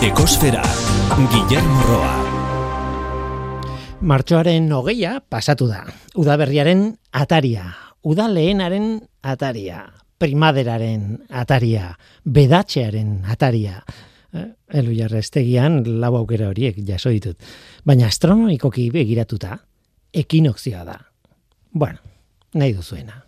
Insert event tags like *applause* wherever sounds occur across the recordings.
Ekosfera, Guillermo Roa. Martxoaren hogeia pasatu da. Udaberriaren ataria. Uda lehenaren ataria. Primaderaren ataria. Bedatxearen ataria. Eh, elu jarrestegian lau aukera horiek jaso ditut. Baina astronomikoki begiratuta, ekinokzioa da. Bueno, nahi duzuena.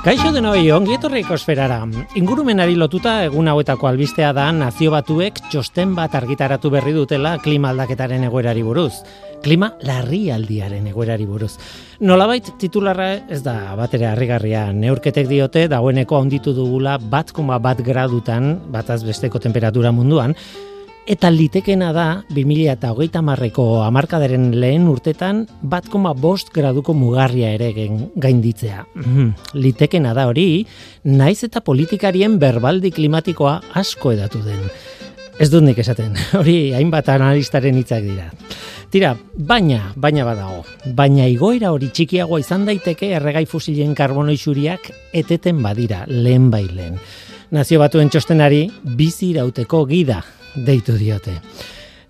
Kaixo de noi, ongi etorri ekosferara. Ingurumenari lotuta egun hauetako albistea da nazio batuek txosten bat argitaratu berri dutela klima aldaketaren egoerari buruz. Klima larrialdiaren egoerari buruz. Nolabait titularra ez da batera harrigarria neurketek diote dagoeneko handitu dugula bat koma bat gradutan bataz besteko temperatura munduan, Eta litekena da, 2000 eta hogeita marreko amarkadaren lehen urtetan, bat koma bost graduko mugarria ere gainditzea. Mhm. litekena da hori, naiz eta politikarien berbaldi klimatikoa asko edatu den. Ez dut nik esaten, *laughs* hori hainbat analistaren hitzak dira. Tira, baina, baina badago. Baina igoera hori txikiagoa izan daiteke erregai fusilen karbono isuriak eteten badira, lehen bai lehen. Nazio batuen txostenari bizi irauteko gida deitu diote.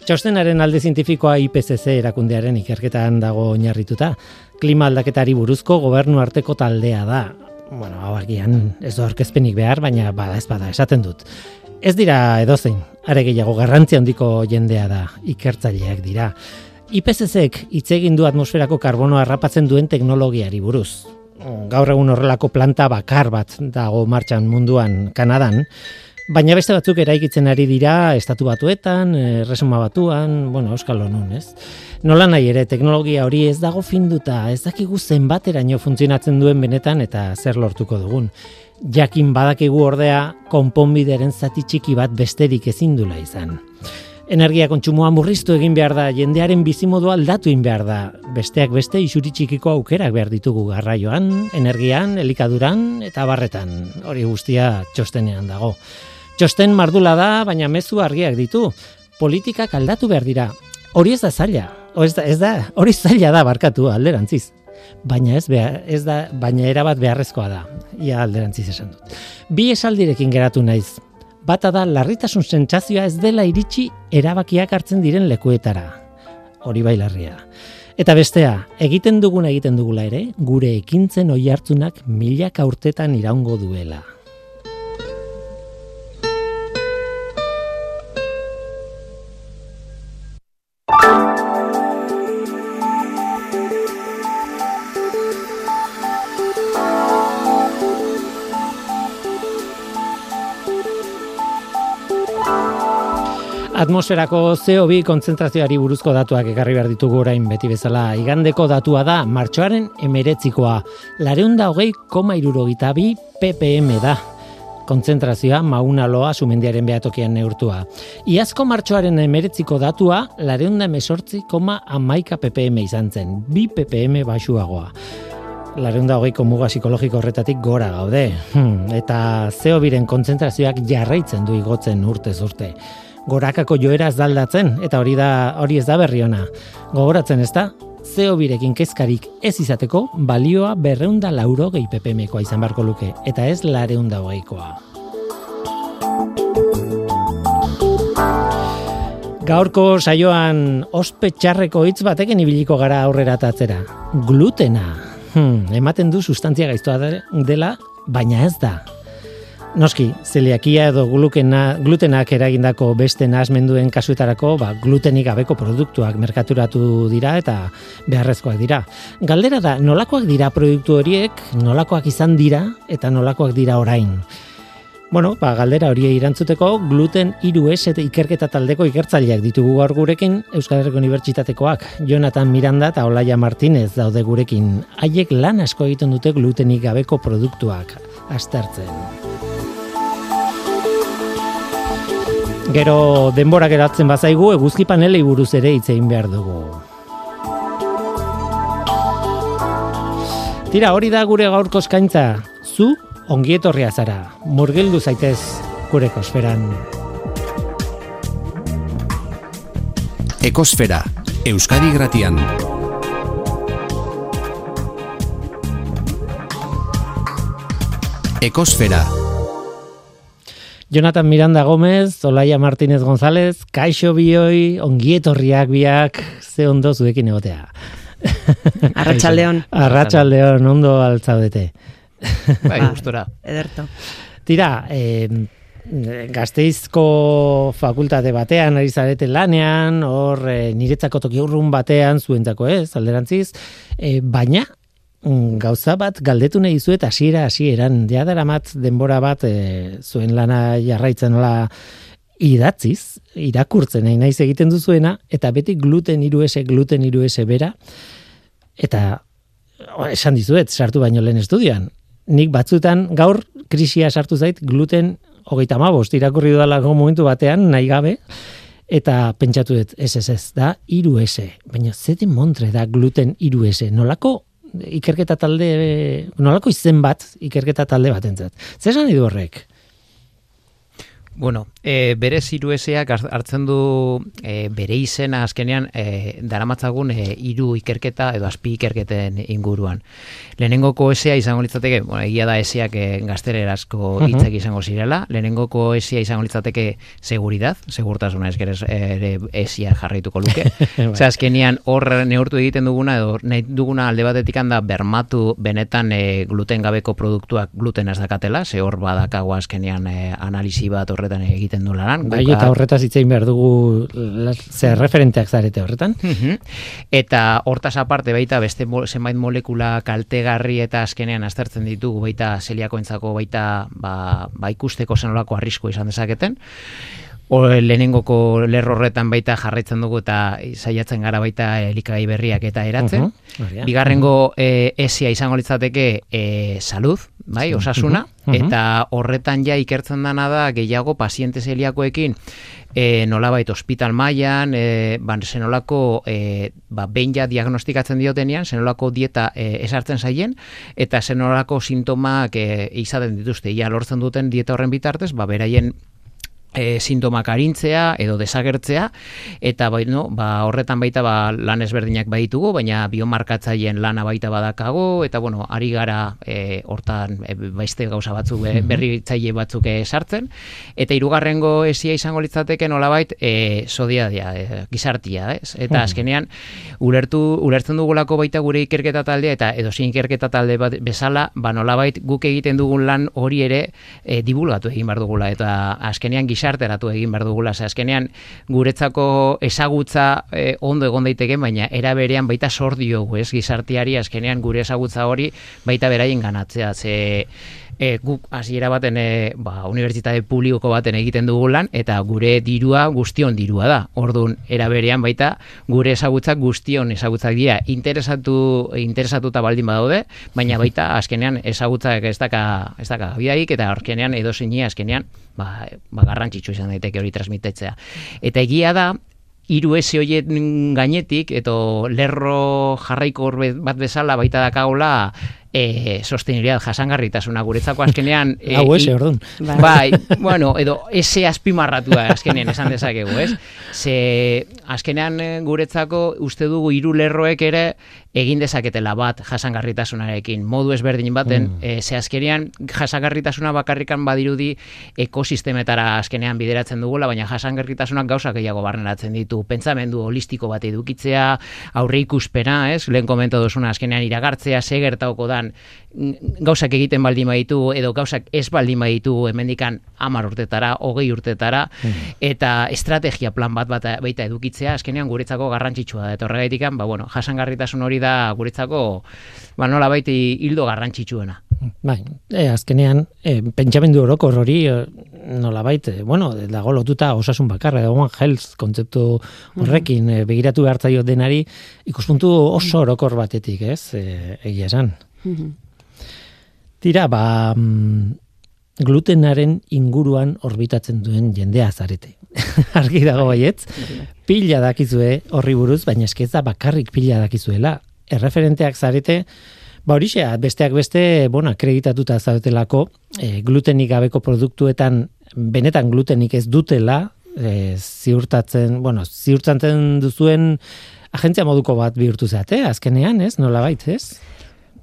Txostenaren alde zientifikoa IPCC erakundearen ikerketan dago oinarrituta. Klima aldaketari buruzko gobernu arteko taldea da. Bueno, hau agian ez du orkezpenik behar, baina bada ez bada esaten dut. Ez dira edozein, are gehiago garrantzi handiko jendea da, ikertzaileak dira. IPCCek hitz egin du atmosferako karbono harrapatzen duen teknologiari buruz. Gaur egun horrelako planta bakar bat dago martxan munduan Kanadan, Baina beste batzuk eraikitzen ari dira estatu batuetan, eh, resuma batuan, bueno, euskal honun, ez? Nola nahi ere, teknologia hori ez dago finduta, ez dakigu zenbateraino funtzionatzen duen benetan eta zer lortuko dugun. Jakin badakigu ordea, konponbideren zati txiki bat besterik ezin dula izan. Energia kontsumoa murriztu egin behar da, jendearen bizimodu aldatu egin behar da. Besteak beste isuri txikiko aukerak behar ditugu garraioan, energian, elikaduran eta barretan. Hori guztia txostenean dago. Txosten mardula da, baina mezu argiak ditu. Politikak aldatu behar dira. Hori ez da zaila. Ez da, ez da, hori zaila da barkatu alderantziz. Baina ez, behar, ez da, baina erabat beharrezkoa da. Ia alderantziz esan dut. Bi esaldirekin geratu naiz. Bata da larritasun sentsazioa ez dela iritsi erabakiak hartzen diren lekuetara. Hori bai larria. Eta bestea, egiten duguna egiten dugula ere, gure ekintzen oi hartzunak milaka urtetan iraungo duela. Atmosferako CO2 kontzentrazioari buruzko datuak ekarri behar ditugu orain beti bezala. Igandeko datua da, martxoaren emeretzikoa. Lareunda hogei koma irurogita bi ppm da. Kontzentrazioa mauna loa sumendiaren behatokian neurtua. Iazko martxoaren emeretziko datua, lareunda emesortzi koma amaika ppm izan zen. Bi ppm basuagoa. Lareunda hogeiko muga psikologiko horretatik gora gaude. Hmm, eta zeo biren kontzentrazioak jarraitzen du igotzen urtez urte gorakako joera ez daldatzen, eta hori da hori ez da berri ona. Gogoratzen ez da, zeo birekin kezkarik ez izateko, balioa berreunda lauro gehi PPM-koa izan barko luke, eta ez lareunda hogeikoa. Gaurko saioan ospe txarreko hitz batekin ibiliko gara aurrera tatzera. Glutena. Hmm, ematen du sustantzia gaiztoa dela, baina ez da. Noski, zeliakia edo glukena, glutenak eragindako beste nahasmenduen kasuetarako, ba, glutenik gabeko produktuak merkaturatu dira eta beharrezkoak dira. Galdera da, nolakoak dira produktu horiek, nolakoak izan dira eta nolakoak dira orain. Bueno, ba, galdera hori irantzuteko, gluten iru es eta ikerketa taldeko ikertzaileak ditugu gaur gurekin, Euskal Herriko Unibertsitatekoak, Jonathan Miranda eta Olaia Martinez daude gurekin. Haiek lan asko egiten dute glutenik gabeko produktuak, aztertzen. Gero denbora geratzen bazaigu eguzki panelei buruz ere hitz egin behar dugu. Tira, hori da gure gaurko eskaintza. Zu ongi etorria zara. Murgildu zaitez gure kosferan. Ekosfera, Euskadi Gratian. Ekosfera. Jonathan Miranda Gómez, Olaia Martínez González, Kaixo Bioi, Ongietorriak biak, ze ondo zuekin egotea. *laughs* Arratxaldeon. Arratxaldeon, ondo altzaudete. Bai, *laughs* gustora. Ederto. Tira, eh, gazteizko fakultate batean ari zarete lanean, hor eh, niretzako toki urrun batean zuentzako ez, alderantziz, eh, baina gauza bat galdetu nahi zuet hasiera hasieran ja daramat denbora bat eh, zuen lana jarraitzen nola idatziz, irakurtzen nahi naiz egiten duzuena, eta beti gluten iru ese, gluten iru ese bera, eta o, esan dizuet, sartu baino lehen estudioan, nik batzutan gaur krisia sartu zait gluten hogeita amabost irakurri dudalako momentu batean, nahi gabe, eta pentsatu dut, ez ez ez, da, iru ese. Baina, zete montre da gluten iru ese. Nolako ikerketa talde, nolako izen bat ikerketa talde bat entzat. Zer esan du horrek? Bueno, e, bere zirueseak hartzen du e, bere izena azkenean e, daramatzagun e, iru ikerketa edo azpi ikerketen inguruan. Lehenengoko esea izango litzateke, bueno, egia da eseak e, gaztererazko hitzak izango zirela, lehenengoko esea izango litzateke seguridad, segurtasuna ez gerez ere esia jarraituko luke. *laughs* Zer azkenean hor neurtu egiten duguna edo nahi duguna alde batetik handa bermatu benetan e, gluten gabeko produktuak gluten ez dakatela, ze hor badakago azkenean e, analizi bat horretan egiten du lanan. Bai, eta horretaz hitzein behar dugu zer referenteak zarete horretan. eta hortaz aparte baita beste zenbait molekula kaltegarri eta azkenean aztertzen ditugu baita zeliakoentzako baita ba, ba ikusteko zenolako arrisko izan dezaketen. O, lehenengoko lerro horretan baita jarraitzen dugu eta saiatzen gara baita elikagai berriak eta eratzen. Uh Bigarrengo e, esia izango litzateke e, salud, bai, osasuna, eta horretan ja ikertzen dana da gehiago paziente zeliakoekin e, nolabait hospital mailan, e, ban zenolako e, ba, behin ja diagnostikatzen diotenean, zenolako dieta e, esartzen zaien, eta zenolako sintomak e, izaten dituzte, ja lortzen duten dieta horren bitartez, ba, beraien e, sintomak arintzea edo desagertzea eta bai, no, ba, horretan baita ba, lan ezberdinak baitugu baina biomarkatzaileen lana baita badakago eta bueno, ari gara e, hortan e, baiste gauza batzuk e, berritzaile batzuk e, sartzen. Eta hirugarrengo esia izango litzateke nolabait e, sodia dia, e, gizartia ez? eta azkenean ulertu, ulertzen dugulako baita gure ikerketa taldea eta edo ikerketa talde bat bezala ba nolabait guk egiten dugun lan hori ere e, dibulgatu egin behar dugula. Eta azkenean gizarteratu egin behar dugula. Ze azkenean guretzako ezagutza eh, ondo egon daiteke, baina era berean baita sor diogu, ez gizartiari azkenean gure ezagutza hori baita beraien ganatzea. Ze e, guk hasiera baten e, ba, unibertsitate publikoko baten egiten dugu lan eta gure dirua guztion dirua da. Ordun era berean baita gure ezagutzak guztion ezagutzak dira interesatu interesatuta baldin badaude, baina *laughs* baita azkenean ezagutzak ez daka ez daka bidaik eta azkenean edo azkenean ba, ba garrantzitsu izan daiteke hori transmitetzea. Eta egia da hiru ese hoien gainetik eto lerro jarraiko bat bezala baita dakagola e, sostenibilidad jasangarritasuna. Guretzako azkenean *laughs* e, hau ese ordun bai. bai bueno edo ese azpimarratu da azkenean esan dezakegu ez? Ze azkenean eh, guretzako uste dugu hiru lerroek ere egin dezaketela bat jasangarritasunarekin. Modu ezberdin baten mm. e, ze azkenean jasangarritasuna bakarrikan badirudi ekosistemetara azkenean bideratzen dugula baina jasangarritasunak gauzak gehiago barneratzen ditu. Pentsamendu holistiko bat edukitzea aurre ikuspena ez? Lehen komento duzuna azkenean iragartzea ze gertauko da gauzak egiten baldin baditu edo gauzak ez baldin baditu hemendikan 10 urtetara, 20 urtetara mm. eta estrategia plan bat bat baita edukitzea azkenean guretzako garrantzitsua da. Eta horregaitik ba bueno, jasangarritasun hori da guretzako ba nola baiti hildo garrantzitsuena. Bai, e, azkenean e, pentsamendu orokor hori e, nola baite, bueno, dago lotuta osasun bakarra, one health kontzeptu horrekin e, begiratu behartzaio denari ikuspuntu oso orokor batetik, ez? E, egia esan. Tira, ba, mm, glutenaren inguruan orbitatzen duen jendea zarete. *laughs* Argi dago baietz, pila dakizue horri buruz, baina eskeza bakarrik pila dakizuela. Erreferenteak zarete, ba horixea, besteak beste, bona, kreditatuta zaretelako, e, glutenik gabeko produktuetan, benetan glutenik ez dutela, e, ziurtatzen, bueno, ziurtatzen duzuen agentzia moduko bat bihurtu zate, azkenean, ez? Nola bait, ez?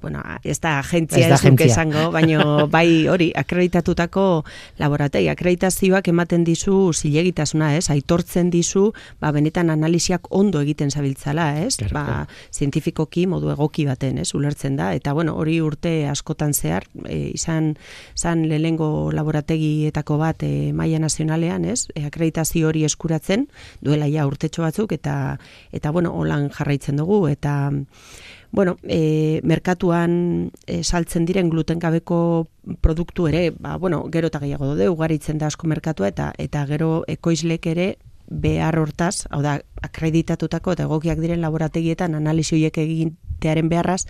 Bueno, ez da agentzia ez, da esango, baina *laughs* bai hori, akreditatutako laboratei, akreditazioak ematen dizu zilegitasuna, ez? Aitortzen dizu, ba, benetan analiziak ondo egiten zabiltzala, ez? Ba, zientifikoki modu egoki baten, ez? Ulertzen da, eta bueno, hori urte askotan zehar, e, izan, izan lehengo laborategietako bat e, maia nazionalean, ez? E, akreditazio hori eskuratzen, duela ja urtetxo batzuk, eta, eta bueno, holan jarraitzen dugu, eta bueno, e, merkatuan e, saltzen diren gluten gabeko produktu ere, ba, bueno, gero eta gehiago dode, ugaritzen da asko merkatua, eta eta gero ekoizlek ere behar hortaz, hau da, akreditatutako eta egokiak diren laborategietan analizi egin tearen beharraz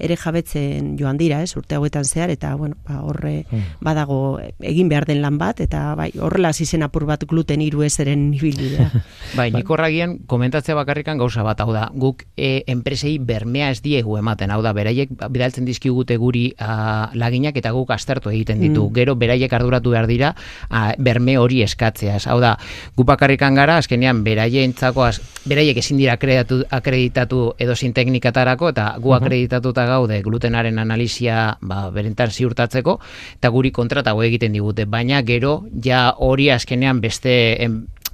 ere jabetzen joan dira, ez, urte hauetan zehar, eta, bueno, ba, horre hmm. badago egin behar den lan bat, eta bai, horrela zizen apur bat gluten iru ezeren nibilidea. *laughs* bai, nik horragian, komentatzea bakarrikan gauza bat, hau da, guk e, enpresei bermea ez diegu ematen, hau da, beraiek bidaltzen dizkigute guri a, laginak eta guk astertu egiten ditu, hmm. gero beraiek arduratu behar dira a, berme hori eskatzeaz, hau da, guk bakarrikan gara, azkenean, beraien beraiek ezin dira akreditatu, akreditatu edo sin teknikatarako, eta gu akreditatuta gaude glutenaren analizia ba, berentan ziurtatzeko, eta guri kontratago egiten digute, baina gero ja hori azkenean beste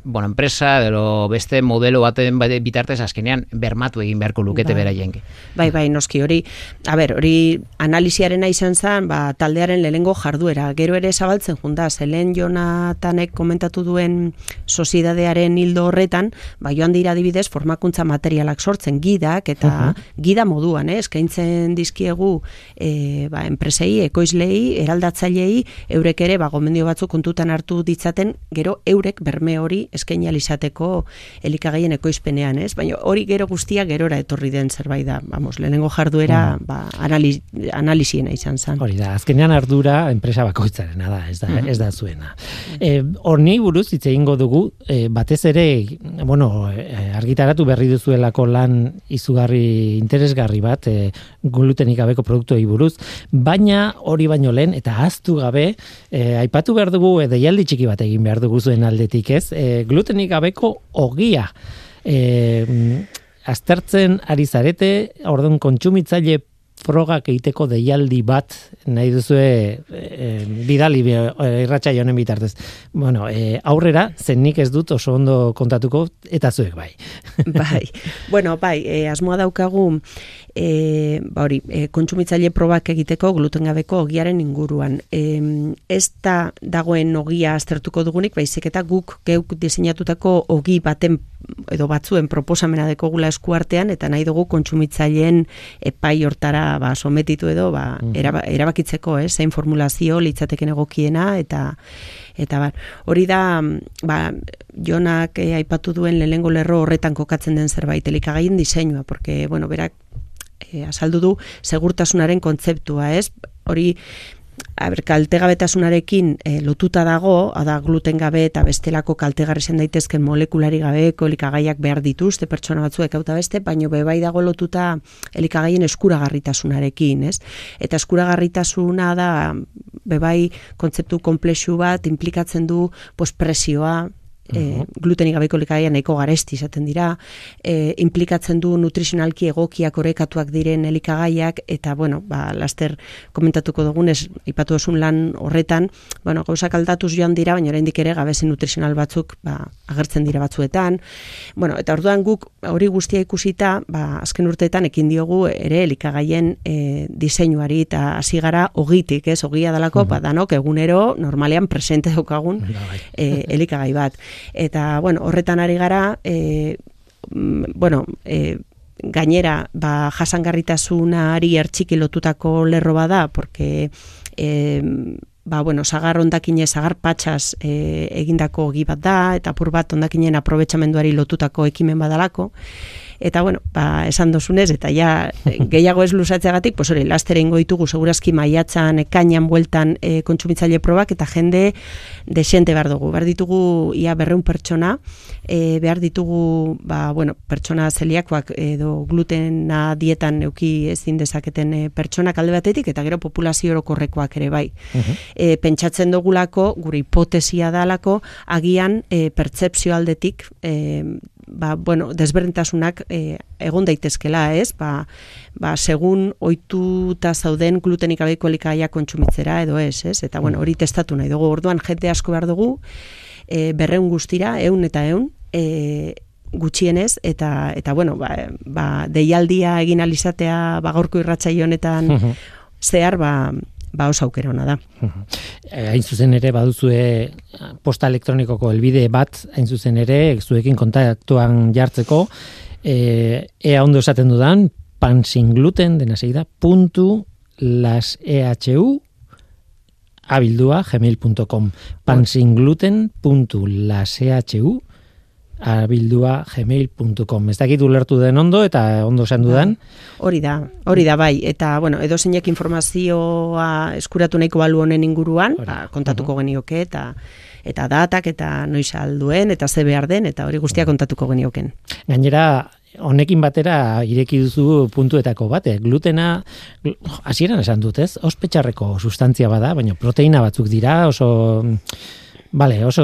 bueno, enpresa edo beste modelo baten bitartez azkenean bermatu egin beharko lukete bai. beraien. Bai, bai, noski hori, a ber, hori analiziaren izan zen, ba, taldearen lehengo jarduera, gero ere zabaltzen junda, zelen Jonatanek komentatu duen soziedadearen hildo horretan, ba, joan dira adibidez formakuntza materialak sortzen gidak, eta gida moduan, eh, eskaintzen dizkiegu e, ba, enpresei, ekoizlei, eraldatzailei, eurek ere, ba, gomendio batzuk kontutan hartu ditzaten, gero eurek berme hori eskaini alizateko elikagaien ekoizpenean, ez? Baina hori gero guztia gerora etorri den zerbait da. Vamos, lehenengo jarduera, mm. ba, analiz, analiziena izan zen. Hori da, azkenean ardura enpresa bakoitzarena da, ez da, mm. ez da zuena. E, horni buruz hitz egingo dugu, e, batez ere, bueno, e, argitaratu berri duzuelako lan izugarri interesgarri bat, e, glutenik gabeko produktuei buruz, baina hori baino lehen eta aztu gabe, e, aipatu behar dugu e, deialdi txiki bat egin behar dugu zuen aldetik, ez? E, glutenik gabeko ogia. E, aztertzen ari zarete, orduan kontsumitzaile frogak egiteko deialdi bat nahi duzu e, bidali irratxa jonen bitartez. Bueno, e, aurrera, zen nik ez dut oso ondo kontatuko, eta zuek bai. *laughs* bai, bueno, bai, e, asmoa daukagu e, ba hori, e, kontsumitzaile probak egiteko glutengabeko ogiaren inguruan. E, ez da dagoen ogia aztertuko dugunik, baizik eta guk geuk diseinatutako ogi baten edo batzuen proposamena deko gula eskuartean, eta nahi dugu kontsumitzaileen epai hortara ba, sometitu edo ba, mm erabakitzeko, eh, zein formulazio litzateken egokiena, eta eta bar, hori da ba, jonak eh, aipatu duen lehengo lerro horretan kokatzen den zerbait elikagaien diseinua, porque, bueno, berak e, azaldu du segurtasunaren kontzeptua, ez? Hori kaltegabetasunarekin e, lotuta dago, ada gluten gabe eta bestelako kaltegarri zen daitezken molekulari gabeko elikagaiak behar dituzte pertsona batzuek hauta beste, baino bebai dago lotuta elikagaien eskuragarritasunarekin, ez? Eta eskuragarritasuna da bebai kontzeptu komplexu bat implikatzen du pues, presioa, e, glutenik gabeko likaia nahiko garesti izaten dira, e, implikatzen du nutrizionalki egokiak orekatuak diren elikagaiak, eta, bueno, ba, laster komentatuko dugunez, ipatu esun lan horretan, bueno, gauzak aldatuz joan dira, baina oraindik ere gabezi nutrizional batzuk ba, agertzen dira batzuetan. Bueno, eta orduan guk hori guztia ikusita, ba, azken urteetan ekin diogu ere elikagaien e, diseinuari eta hasi gara ogitik, ez, ogia dalako, uh ba, danok egunero normalean presente daukagun e, *laughs* elikagai bat eta bueno, horretan ari gara e, bueno, e, gainera ba, jasangarritasunari ertxiki lotutako lerro bada, porque e, ba, bueno, sagar ondakine, sagar patxas e, egindako gi bat da, eta pur bat ondakinen aprobetsamenduari lotutako ekimen badalako, Eta, bueno, ba, esan dozunez, eta ja gehiago ez lusatzeagatik, pues hori, lastere ingo ditugu, segurazki maiatzan, ekainan, bueltan e, kontsumitzaile probak, eta jende desente behar dugu. Behar ditugu, ia berreun pertsona, e, behar ditugu, ba, bueno, pertsona zeliakoak edo glutena dietan euki ezin dezaketen e, pertsona kalde batetik, eta gero populazio orokorrekoak ere bai. Uh pentsatzen dugulako, gure hipotesia dalako, agian e, pertsepzio aldetik, e, ba, bueno, desberdintasunak e, egon daitezkela, ez? Ba, ba, segun oituta zauden glutenik abeiko elikaia kontsumitzera edo ez, ez? Eta, bueno, hori testatu nahi dugu. Orduan, jente asko behar dugu, e, berreun guztira, eun eta eun, e, gutxienez, eta, eta bueno, ba, ba, deialdia egin alizatea, ba, gorko honetan, *laughs* zehar, ba, ba oso aukera ona da. Eh, hain zuzen ere baduzue posta elektronikoko helbide bat hain zuzen ere zuekin kontaktuan jartzeko. E, ea ondo esaten dudan pan sin gluten dena segida puntu las ehu abildua gmail.com pan abildua gmail.com. Ez dakit ulertu den ondo eta ondo esan dudan. Bai, hori da, hori da bai. Eta, bueno, edo zeinek informazioa eskuratu nahiko balu honen inguruan, ba, kontatuko uh -huh. genioke eta eta datak eta noiz alduen eta ze behar den eta hori guztia kontatuko genioken. Gainera, honekin batera ireki duzu puntuetako bate. Glutena, hasieran esan dut ez, ospetxarreko sustantzia bada, baina proteina batzuk dira, oso Bale, oso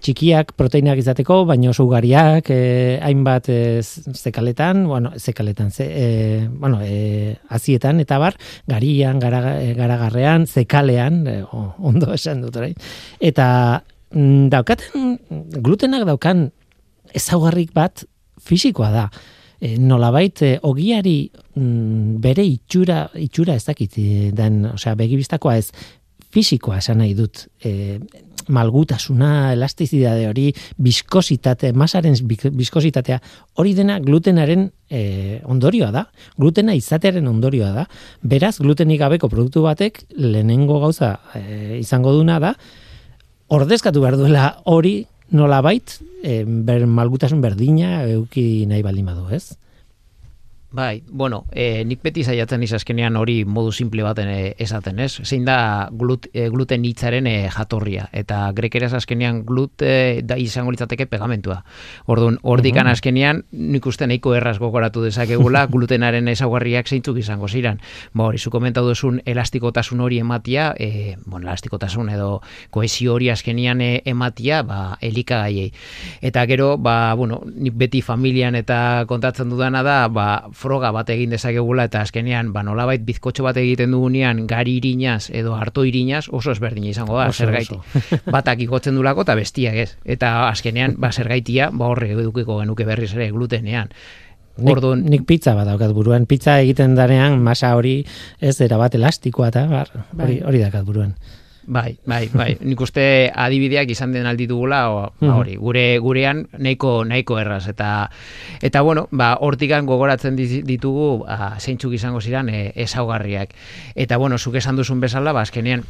txikiak proteinak izateko, baina oso ugariak, eh, hainbat eh, zekaletan, bueno, zekaletan, ze, eh, bueno, eh, azietan, eta bar, garian, gara, eh, garagarrean, zekalean, eh, ondo *laughs* esan dut, orain. Eta mm, daukaten, glutenak daukan ezaugarrik bat fisikoa da. E, nolabait, e, ogiari mm, bere itxura, itxura ez dakit, den, osea, begibistakoa ez, fisikoa esan nahi dut. E, malgutasuna, elastizidade hori, biskositate, masaren biskositatea, hori dena glutenaren e, ondorioa da. Glutena izatearen ondorioa da. Beraz, glutenik gabeko produktu batek, lehenengo gauza e, izango duna da, ordezkatu behar duela hori nolabait, e, ber, malgutasun berdina euki nahi baldin badu, ez? Bai, bueno, e, nik beti zaiatzen izazkenean hori modu simple baten e, esaten, ez? Zein da glut, e, gluten hitzaren e, jatorria, eta grekeraz azkenean glut e, da izango litzateke pegamentua. Orduan, ordikan uh azkenean, nik uste nahiko erraz gogoratu dezakegula *laughs* glutenaren ezaugarriak zeintzuk izango ziren. Ba, hori, zu komentau duzun elastikotasun hori ematia, e, bueno, elastikotasun edo koesio hori azkenean e, ematia, ba, elikagaiei. Eta gero, ba, bueno, nik beti familian eta kontatzen dudana da, ba, froga bat egin dezakegula eta azkenean ba nolabait bizkotxo bat egiten dugunean gari irinaz edo harto irinaz oso ezberdina izango da zergaiti. *laughs* Batak igotzen dulako eta bestiak ez. Eta azkenean ba zergaitia ba horre edukiko genuke berriz ere glutenean. Nik, nik pizza bat daukat buruan. Pizza egiten danean masa hori ez dira bat elastikoa eta bai. hori, hori daukat buruan. Bai, bai, bai. *laughs* Nik uste adibideak izan den aldi dugula, o, ba, hmm. hori, gure gurean nahiko nahiko erraz eta eta bueno, ba hortikan gogoratzen ditugu ba zeintzuk izango ziran e, ezaugarriak. Eta bueno, zuk esan duzun bezala, ba azkenean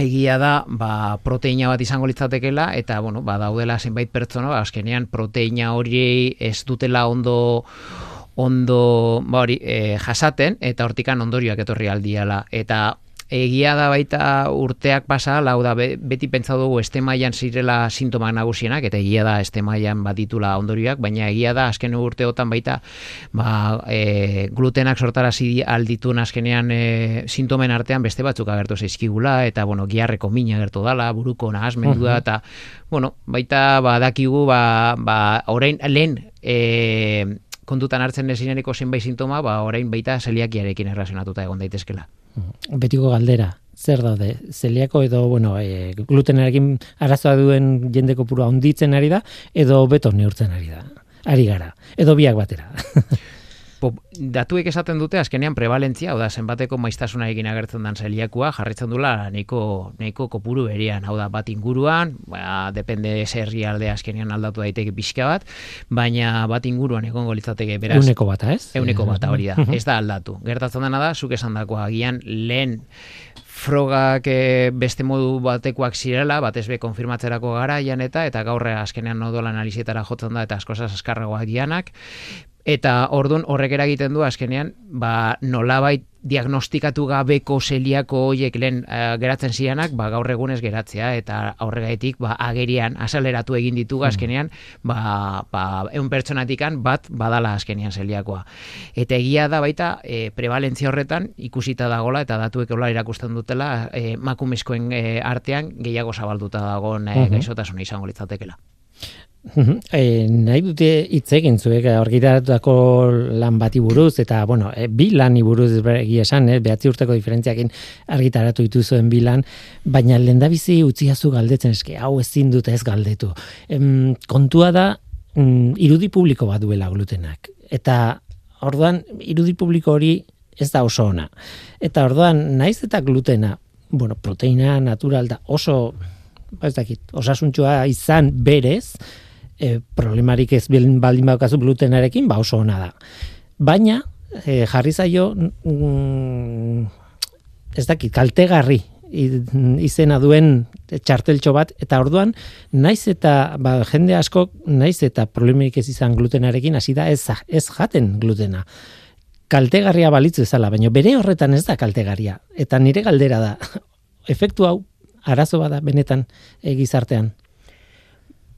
egia da, ba, proteina bat izango litzatekeela eta bueno, ba daudela zenbait pertsona, ba azkenean proteina hori ez dutela ondo ondo ba hori e, jasaten eta hortikan ondorioak etorri aldiala eta egia da baita urteak pasa, lau da beti pentsa dugu este mailan zirela sintomak nagusienak eta egia da este mailan baditula ondorioak, baina egia da azken urteotan baita ba, e, glutenak sortarazi alditun azkenean e, sintomen artean beste batzuk agertu zaizkigula eta bueno, giarreko mina agertu dala, buruko nahazmendu da eta bueno, baita badakigu ba, ba, orain lehen e, kontutan hartzen ezineneko zenbait sintoma, ba, orain baita zeliakiarekin errazionatuta egon daitezkela. Betiko galdera, zer daude? Zeliako edo, bueno, e, glutenarekin arazoa duen jendeko pura onditzen ari da, edo beto neurtzen ari da. Ari gara, edo biak batera. *laughs* datuek esaten dute azkenean prevalentzia, hau da zenbateko maiztasuna egin agertzen dan zeliakua, jarritzen dula neiko, neiko kopuru berian, hau da bat inguruan, ba, depende zerri alde azkenean aldatu daiteke pixka bat, baina bat inguruan egongo litzateke beraz. Euneko bata, ez? Euneko bata hori da, ez da aldatu. Gertatzen dena da, zuk esan dakoa, agian lehen frogak e, beste modu batekoak zirela, batez be konfirmatzerako garaian eta eta gaurre azkenean nodola analizietara jotzen da eta askozaz askarragoak dianak, Eta ordun horrek eragiten du azkenean, ba, nolabait diagnostikatu gabeko zeliako hoiek lehen uh, geratzen zianak, ba, gaur egunez geratzea, eta aurregaitik ba, agerian asaleratu egin ditu mm. azkenean, ba, ba, eun pertsonatikan bat badala azkenean zeliakoa. Eta egia da baita, e, prevalentzia horretan ikusita dagola, eta datuek hola irakusten dutela, e, makumezkoen e, artean gehiago zabalduta dagoen e, gaizotasuna izango litzatekela. E, nahi dute hitz egin zuek argitaratutako lan bati buruz eta bueno, e, bi lani buruz egia esan, eh, behatzi urteko diferentziakin argitaratu dituzuen bi lan, baina lendabizi utziazu galdetzen eske, hau ezin dute ez galdetu. Em, kontua da mm, irudi publiko bat duela glutenak. Eta orduan irudi publiko hori ez da oso ona. Eta orduan naiz eta glutena, bueno, proteina natural da oso ba ez dakit, osasuntxua izan berez, e, problemarik ez baldin baukazu glutenarekin, ba oso ona da. Baina, e, jarri zaio, mm, ez dakit, kaltegarri izena duen txarteltxo bat, eta orduan, naiz eta, ba, jende asko, naiz eta problemik ez izan glutenarekin, hasi da ez, ez jaten glutena. Kaltegarria balitzu ezala, baina bere horretan ez da kaltegarria. Eta nire galdera da, *laughs* efektu hau, arazo bada benetan egizartean.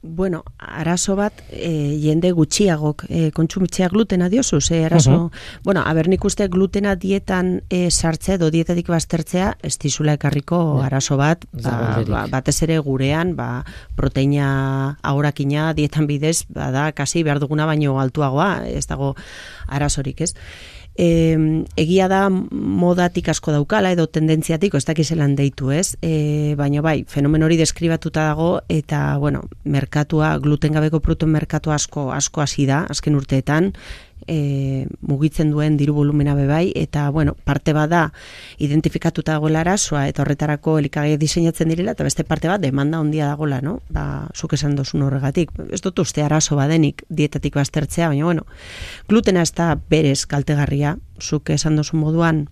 Bueno, arazo bat, e, jende gutxiagok e, kontsumitzea glutena diozu, ze arazo, uh -huh. bueno, aber nik uste glutena dietan e, sartzea edo dietatik baztertzea, ez dizula ekarriko arazo bat, ba, ba, batez ere gurean, ba, proteina aurakina dietan bidez, bada, kasi behar duguna baino altuagoa, ez dago arazorik, ez? E, egia da modatik asko daukala edo tendentziatik, ez dakizelan deitu ez, e, baina bai, fenomen hori deskribatuta dago eta, bueno, merkatua, gluten gabeko produktuen merkatua asko, asko hasi da, azken urteetan, e, mugitzen duen diru volumena bebai, eta, bueno, parte bada identifikatuta dagoela arazoa, eta horretarako elikagai diseinatzen direla, eta beste parte bat demanda ondia dagoela, no? Ba, zuk esan dozun horregatik. Ez dut uste arazo badenik dietatik baztertzea, baina, bueno, glutena ez da berez kaltegarria, zuk esan dozun moduan,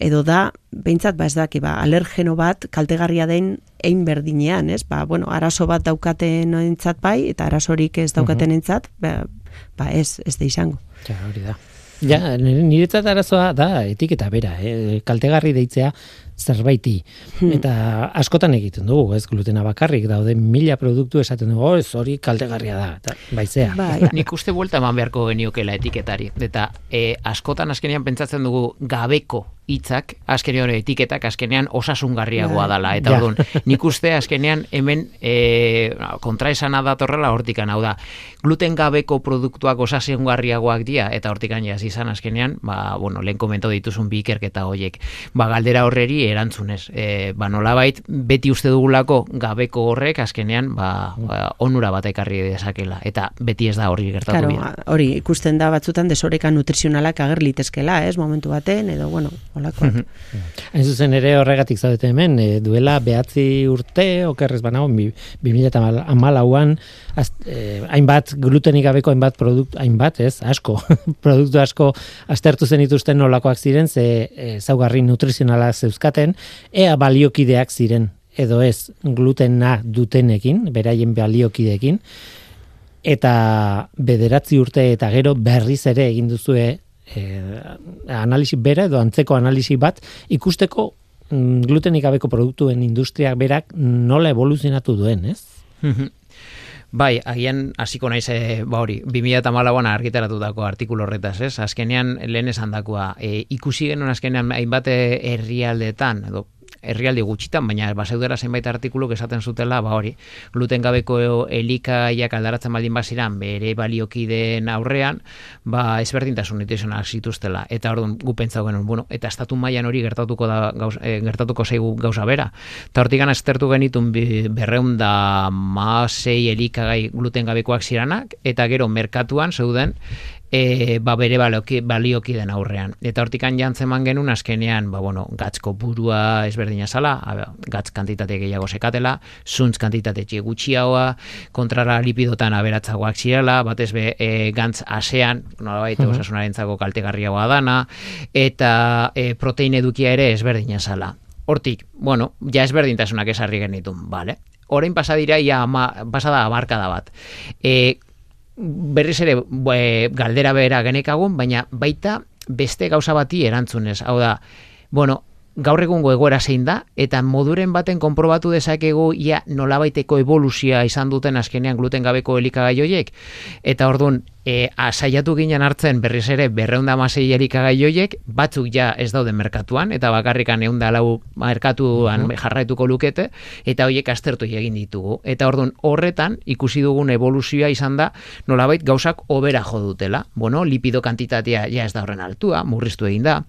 edo da, behintzat, ba ez daki, ba, alergeno bat kaltegarria den ein berdinean, ez? Ba, bueno, arazo bat daukaten entzat bai, eta arazorik ez daukaten entzat, ba, ba ez, ez da izango. Ja, hori da. Ja, niretzat arazoa da etiketa bera, eh? kaltegarri deitzea zerbaiti. Hmm. Eta askotan egiten dugu, ez glutena bakarrik, daude mila produktu esaten dugu, ez hori kaltegarria da, eta baizea. Ba, *laughs* Nik uste buelta eman beharko geniokela etiketari. Eta e, askotan askenean pentsatzen dugu gabeko hitzak azkenean etiketak azkenean osasungarriagoa bai. dala eta orduan nik uste azkenean hemen e, kontraesana datorrela hortikan hau da. Gluten gabeko produktuak osasungarriagoak dira eta hortikan ja izan azkenean ba bueno lehen komento dituzun bi ikerketa hoiek ba galdera horreri erantzunez. E, ba nolabait beti uste dugulako gabeko horrek azkenean ba, ba onura bat ekarri dezakela eta beti ez da hori gertatu claro, hori ikusten da batzutan desoreka nutrizionalak ager litezkela ez momentu baten edo bueno olakoak. Hain zuzen ere horregatik zaudete hemen, e, duela behatzi urte, okerrez banago, bi, bi mila eta amalauan, eh, hainbat glutenik gabeko hainbat produktu, hainbat ez, asko, *laughs* produktu asko aztertu zen ituzten nolakoak ziren, ze e, zaugarri nutrizionala zeuzkaten, ea baliokideak ziren, edo ez glutena dutenekin, beraien baliokideekin, eta bederatzi urte eta gero berriz ere egin duzue eh, analisi bera edo antzeko analisi bat ikusteko mm, glutenik gabeko produktuen industriak berak nola evoluzionatu duen, ez? Mhm. Bai, agian hasiko naiz e, ba hori, 2014an argitaratutako artikulu horretaz, ez? Azkenean lehen esan dakoa, e, ikusi genuen azkenean hainbat herrialdetan edo herrialde gutxitan, baina baseudera zenbait artikulu esaten zutela, ba hori, gluten gabeko elikaiak aldaratzen baldin baziran bere baliokideen aurrean, ba ezberdintasun nitizionak zituztela. Eta orduan gu pentsau genuen, bueno, eta estatu mailan hori gertatuko da gauz, e, gertatuko zaigu gauza bera. Ta hortik gana estertu genitun berreun da ma sei elikagai gluten gabekoak ziranak, eta gero merkatuan zeuden e, ba bere balioki, balioki den aurrean. Eta hortikan jantzeman genuen azkenean, ba bueno, gatzko burua ezberdina zala, gatz kantitate gehiago sekatela, zuntz kantitate gutxiagoa, kontrara lipidotan aberatzagoak zirela, batez be e, gantz asean, nolabait uh -huh. kaltegarriagoa dana, eta e, protein edukia ere ezberdina zala. Hortik, bueno, ja ezberdintasunak esarri genitun, bale? Orain pasadira, ia ama, pasada abarkada bat. E, berriz ere galdera behera genekagun, baina baita beste gauza bati erantzunez. Hau da, bueno, gaur egungo egoera zein da, eta moduren baten konprobatu dezakegu ia nolabaiteko evoluzioa izan duten azkenean gluten gabeko elikagai hoiek. Eta orduan, e, asaiatu ginen hartzen berriz ere berreunda masei erikagai joiek, batzuk ja ez daude merkatuan, eta bakarrikan eunda lau merkatuan uh jarraituko lukete, eta horiek astertu egin ditugu. Eta orduan horretan ikusi dugun evoluzioa izan da, nolabait gauzak obera jo dutela. Bueno, lipido kantitatea ja ez da horren altua, murriztu egin da,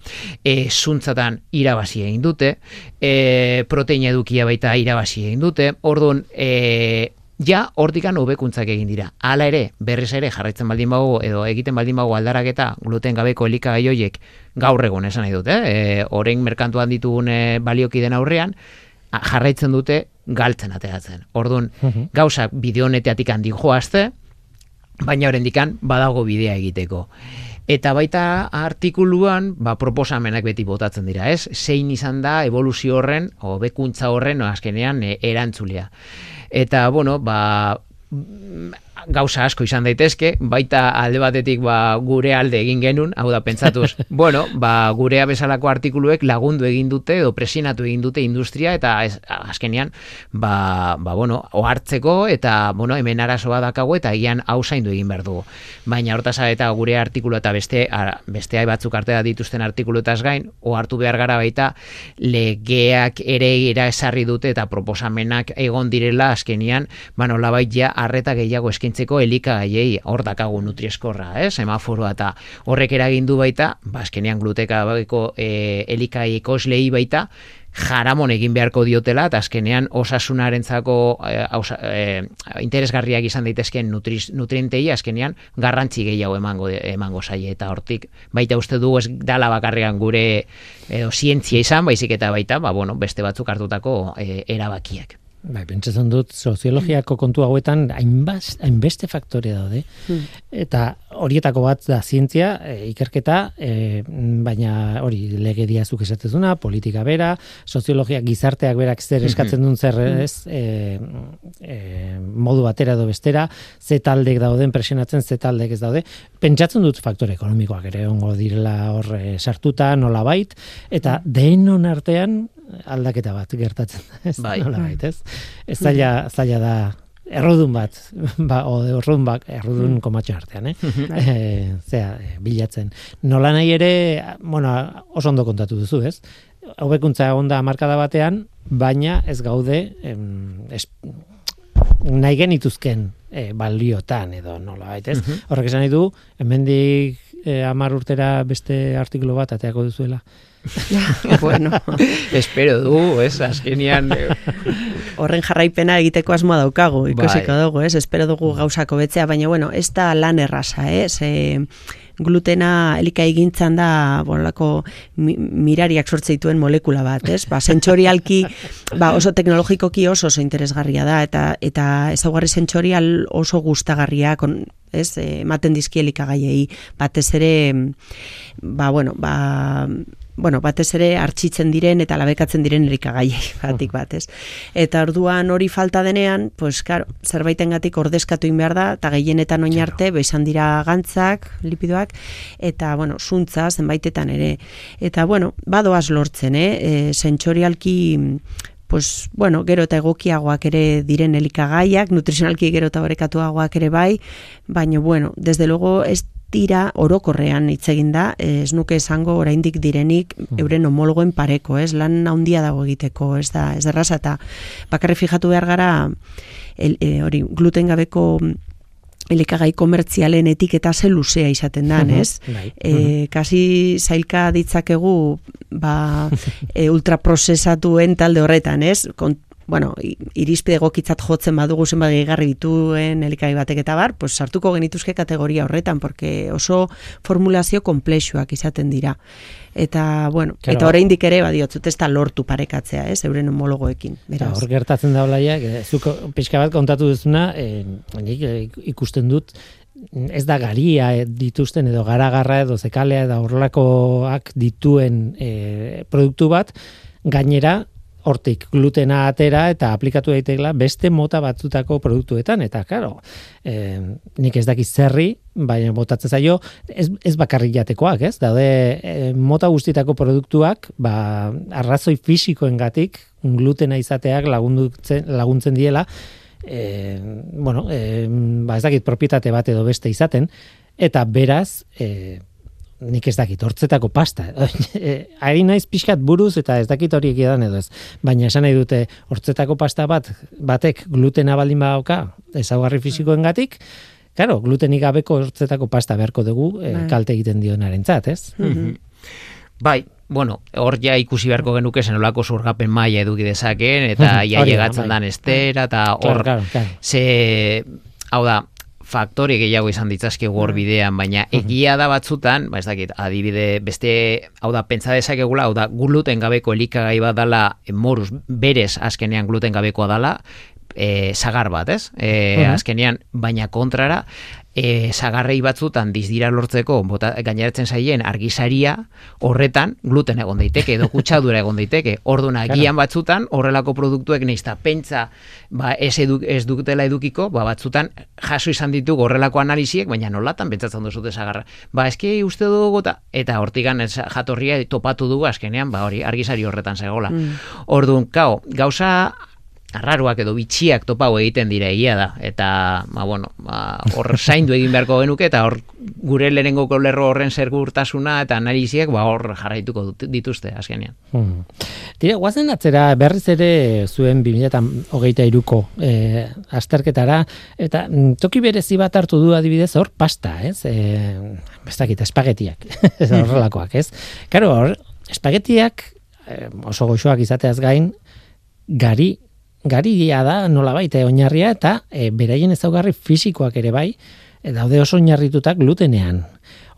e, zuntzatan irabazi egin dute, e, proteina edukia baita irabazi egin dute, orduan, e, ja hortikan hobekuntzak egin dira. Hala ere, berriz ere jarraitzen baldin bago edo egiten baldin bago aldaraketa gluten gabeko elikagai hoiek gaur egun esan nahi dute, eh, orain merkantuan ditugun e, balioki den aurrean jarraitzen dute galtzen ateratzen. Ordun, mhm. gauzak bideo honeteatik handi joazte, baina oraindikan badago bidea egiteko. Eta baita artikuluan, ba, proposamenak beti botatzen dira, ez? Zein izan da evoluzio horren, hobekuntza horren, no, azkenean, e, erantzulea eta bueno, ba gauza asko izan daitezke, baita alde batetik ba, gure alde egin genun, hau da pentsatuz, *laughs* bueno, ba, gurea bezalako artikuluek lagundu egin dute edo presinatu egin dute industria eta ez, azkenian, ba, ba, bueno, ohartzeko eta bueno, hemen arazoa dakago eta gian hau zaindu egin behar dugu. Baina hortaz eta gure artikulu eta beste, ara, beste batzuk artea dituzten artikuluetaz gain, ohartu behar gara baita legeak ere ira esarri dute eta proposamenak egon direla azkenian, ba, nolabait ja, arreta gehiago eskin eskaintzeko elikagaiei hor dakagu nutrieskorra, eh, semaforoa eta horrek eragindu baita, ba azkenean gluteka bageko e, elikai ekoslei baita jaramon egin beharko diotela eta azkenean osasunarentzako e, e, interesgarriak izan daitezkeen nutriz, nutrientei azkenean garrantzi gehiago emango emango saie eta hortik baita uste du ez dala bakarrean gure edo zientzia izan baizik eta baita ba, bueno, beste batzuk hartutako e, erabakiak. Bai, pentsatzen dut soziologiako kontu hauetan hainbaz, hainbeste faktore daude. Hmm. Eta horietako bat da zientzia, e, ikerketa, e, baina hori legedia zuk esatezuna, politika bera, soziologia gizarteak berak zer hmm. eskatzen duen zer hmm. ez, e, e, modu batera edo bestera, ze taldek dauden, presionatzen ze taldek ez daude. Pentsatzen dut faktore ekonomikoak ere ongo direla hor sartuta, nola bait, eta denon artean aldaketa bat gertatzen da, ez? Bai. Nola bait, ez? Ez zaila, zaila da errudun bat, *laughs* ba, o errudun bat, errudun mm. komatxo artean, eh? *laughs* e, zera, bilatzen. Nola nahi ere, bueno, oso ondo kontatu duzu, ez? Hobekuntza onda markada batean, baina ez gaude em, es, nahi genituzken e, baliotan edo nola bait, ez? Horrek esan nahi du, hemendik e, amar urtera beste artikulu bat ateako duzuela. *laughs* bueno, espero du, ez, azkenian... Eh. Horren jarraipena egiteko asmoa daukagu, ikusiko bai. dugu, ez, espero dugu gauzako betzea, baina, bueno, ez da lan erraza, ez, e, glutena elika egintzan da bolako mirariak sortze dituen molekula bat, ez? Ba, sentsorialki ba, oso teknologikoki oso oso interesgarria da eta eta ezaugarri sentsorial oso gustagarria kon, ez? Ematen dizki elikagaiei batez ere ba bueno, ba bueno, batez ere hartzitzen diren eta labekatzen diren erikagaiei *laughs* batik batez. Eta orduan hori falta denean, pues claro, zerbaitengatik ordezkatu in behar da eta gehienetan oin arte izan dira gantzak, lipidoak eta bueno, zuntza zenbaitetan ere. Eta bueno, badoaz lortzen, eh, e, sentsorialki pues, bueno, gero eta egokiagoak ere diren elikagaiak, nutrizionalki gero eta horekatuagoak ere bai, baina, bueno, desde luego, ez dira orokorrean hitz egin da, ez nuke esango oraindik direnik hmm. euren homologoen pareko, ez lan handia dago egiteko, ez da, ez derraza eta bakarri fijatu behar gara el, e, hori gluten gabeko elikagai komertzialen etiketa ze luzea izaten da, ez? E, kasi zailka ditzakegu ba, *laughs* e, ultraprozesatuen talde horretan, ez? Bueno, irizpide gokitzat jotzen badugu zenbat gehigarri dituen elikai batek eta bar, pues sartuko genituzke kategoria horretan, porque oso formulazio komplexuak izaten dira. Eta, bueno, claro. eta oraindik ere badiotzut ez da lortu parekatzea, ez, euren homologoekin. Beraz. Hor gertatzen da olaia, zuk pixka bat kontatu duzuna, eh, ikusten dut, ez da garia dituzten edo garagarra edo zekalea edo horrelakoak dituen eh, produktu bat, gainera hortik glutena atera eta aplikatu daitekela beste mota batzutako produktuetan. Eta claro e, nik ez dakiz zerri baina botatzen zaio ez, ez bakarrik jatekoak ez? Daude e, mota guztitako produktuak ba, arrazoi fisikoengatik glutena izateak laguntzen, laguntzen diela e, bueno, e, ba ez dakit propietate bat edo beste izaten. Eta beraz e, nik ez dakit, hortzetako pasta. *laughs* Ari naiz pixkat buruz eta ez dakit horiek edan edo ez. Baina esan nahi dute, hortzetako pasta bat, batek glutena baldin badauka, ezaugarri fisikoen gatik, claro, glutenik gabeko hortzetako pasta beharko dugu e, kalte egiten dionaren zat, ez? Mm Bai, bueno, hor ja ikusi beharko genuke zen olako zurgapen maia eduki dezakeen, eta ja llegatzen bai. dan estera, eta hor, claro, claro, ze, hau da, faktore gehiago izan ditzazke gor bidean, baina egia da batzutan, ba ez dakit, adibide beste, hau da, pentsa dezakegula, hau da, gluten gabeko elikagai bat dala, moruz, berez azkenean gluten gabekoa dala, e, sagar bat, ez? E, azkenean, baina kontrara, e, zagarrei batzutan dizdira lortzeko bota, gaineratzen zaien argizaria horretan gluten egon daiteke edo *laughs* kutsadura egon daiteke. Orduan agian batzutan horrelako produktuek neizta pentsa ba, ez, edu, ez dutela edukiko ba, batzutan jaso izan ditu horrelako analiziek baina nolatan pentsatzen duzute zagarra ba eski uste dugu eta, eta hortigan jatorria topatu dugu azkenean ba hori argizari horretan zegoela. Mm. orduan kao, gauza arraruak edo bitxiak topau egiten dira egia da eta ba bueno ba hor zaindu egin beharko genuke eta hor gure lehenengoko lerro horren segurtasuna eta analiziak ba hor jarraituko dituzte azkenean. Hmm. Tira, guazen atzera berriz ere zuen 2023ko eh asterketara eta mm, toki berezi bat hartu du adibidez hor pasta, ez? Eh, bestakita espagetiak. *laughs* Ez horrelakoak, ez? Claro, hor espagetiak eh, oso goxoak izateaz gain gari garia da nola baita oinarria eta e, beraien ezaugarri fisikoak ere bai e, daude oso oinarritutak glutenean.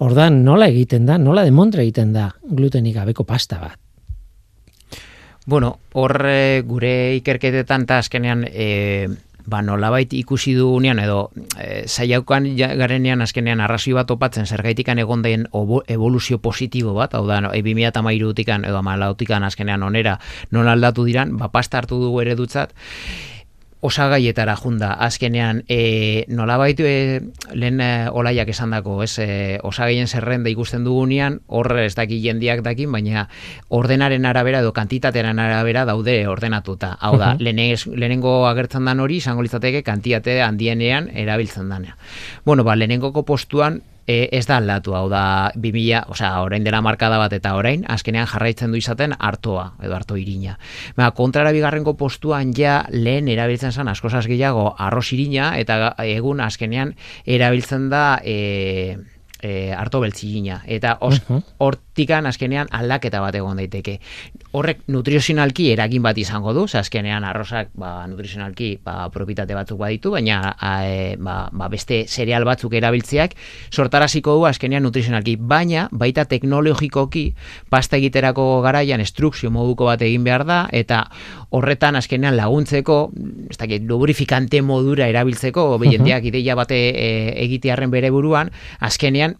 Ordan nola egiten da, nola demontre egiten da glutenik gabeko pasta bat. Bueno, hor gure ikerketetan ta azkenean e, ba, nolabait ikusi dugunean edo e, saiaukan garenean azkenean arrazoi bat opatzen zergaitikan egon den evoluzio positibo bat, hau da, no, e, 2008 edo amalautikan azkenean onera non aldatu diran, ba, pasta hartu dugu eredutzat, osagaietara junda azkenean e, nolabait e, lehen e, olaiak esandako ez e, osagaien zerrenda ikusten dugunean hor ez daki jendiak dakin baina ordenaren arabera edo kantitatearen arabera daude ordenatuta. Hau da uh lehenengo agertzen dan hori izango litzateke kantitate handienean erabiltzen dana bueno ba lehenengoko postuan e, ez da aldatu, hau da 2000, osea, orain dela markada bat eta orain azkenean jarraitzen du izaten hartoa edo harto irina. Ba, kontrara bigarrengo postuan ja lehen erabiltzen zen askozaz gehiago arroz irina eta egun azkenean erabiltzen da e, e, harto beltzigina. Eta hortikan azkenean aldaketa bat egon daiteke. Horrek nutrizionalki eragin bat izango du, azkenean arrozak ba, nutrizionalki ba, propitate batzuk baditu, baina e, ba, ba, beste cereal batzuk erabiltzeak sortaraziko du azkenean nutrizionalki. Baina baita teknologikoki pasta egiterako garaian estrukzio moduko bat egin behar da, eta horretan azkenean laguntzeko, ez dakit, lubrifikante modura erabiltzeko, *laughs* behiendiak ideia bate e, egitearen bere buruan, azkenean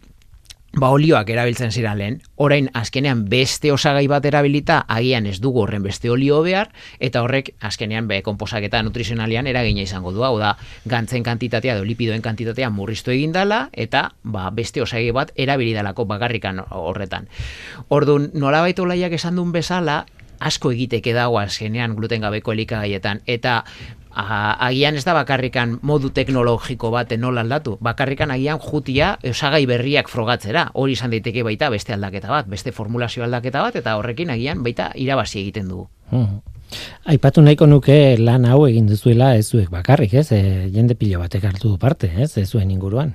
ba olioak erabiltzen ziren lehen, orain azkenean beste osagai bat erabilita agian ez dugu horren beste olio behar, eta horrek azkenean be konposaketa nutrizionalian eragina izango du, hau da gantzen kantitatea edo lipidoen kantitatea murriztu egin dela, eta ba, beste osagai bat erabilidalako bakarrikan horretan. Orduan, nola baito laiak esan duen bezala, asko egiteke dago azkenean gluten gabeko elikagaietan, eta agian ez da bakarrikan modu teknologiko bat nola aldatu, bakarrikan agian jutia osagai berriak frogatzera, hori izan daiteke baita beste aldaketa bat, beste formulazio aldaketa bat, eta horrekin agian baita irabazi egiten dugu. Hmm. Aipatu nahiko nuke lan hau egin duzuela ez zuek bakarrik, ez? E, jende pilo batek hartu du parte, ez? Ez zuen inguruan.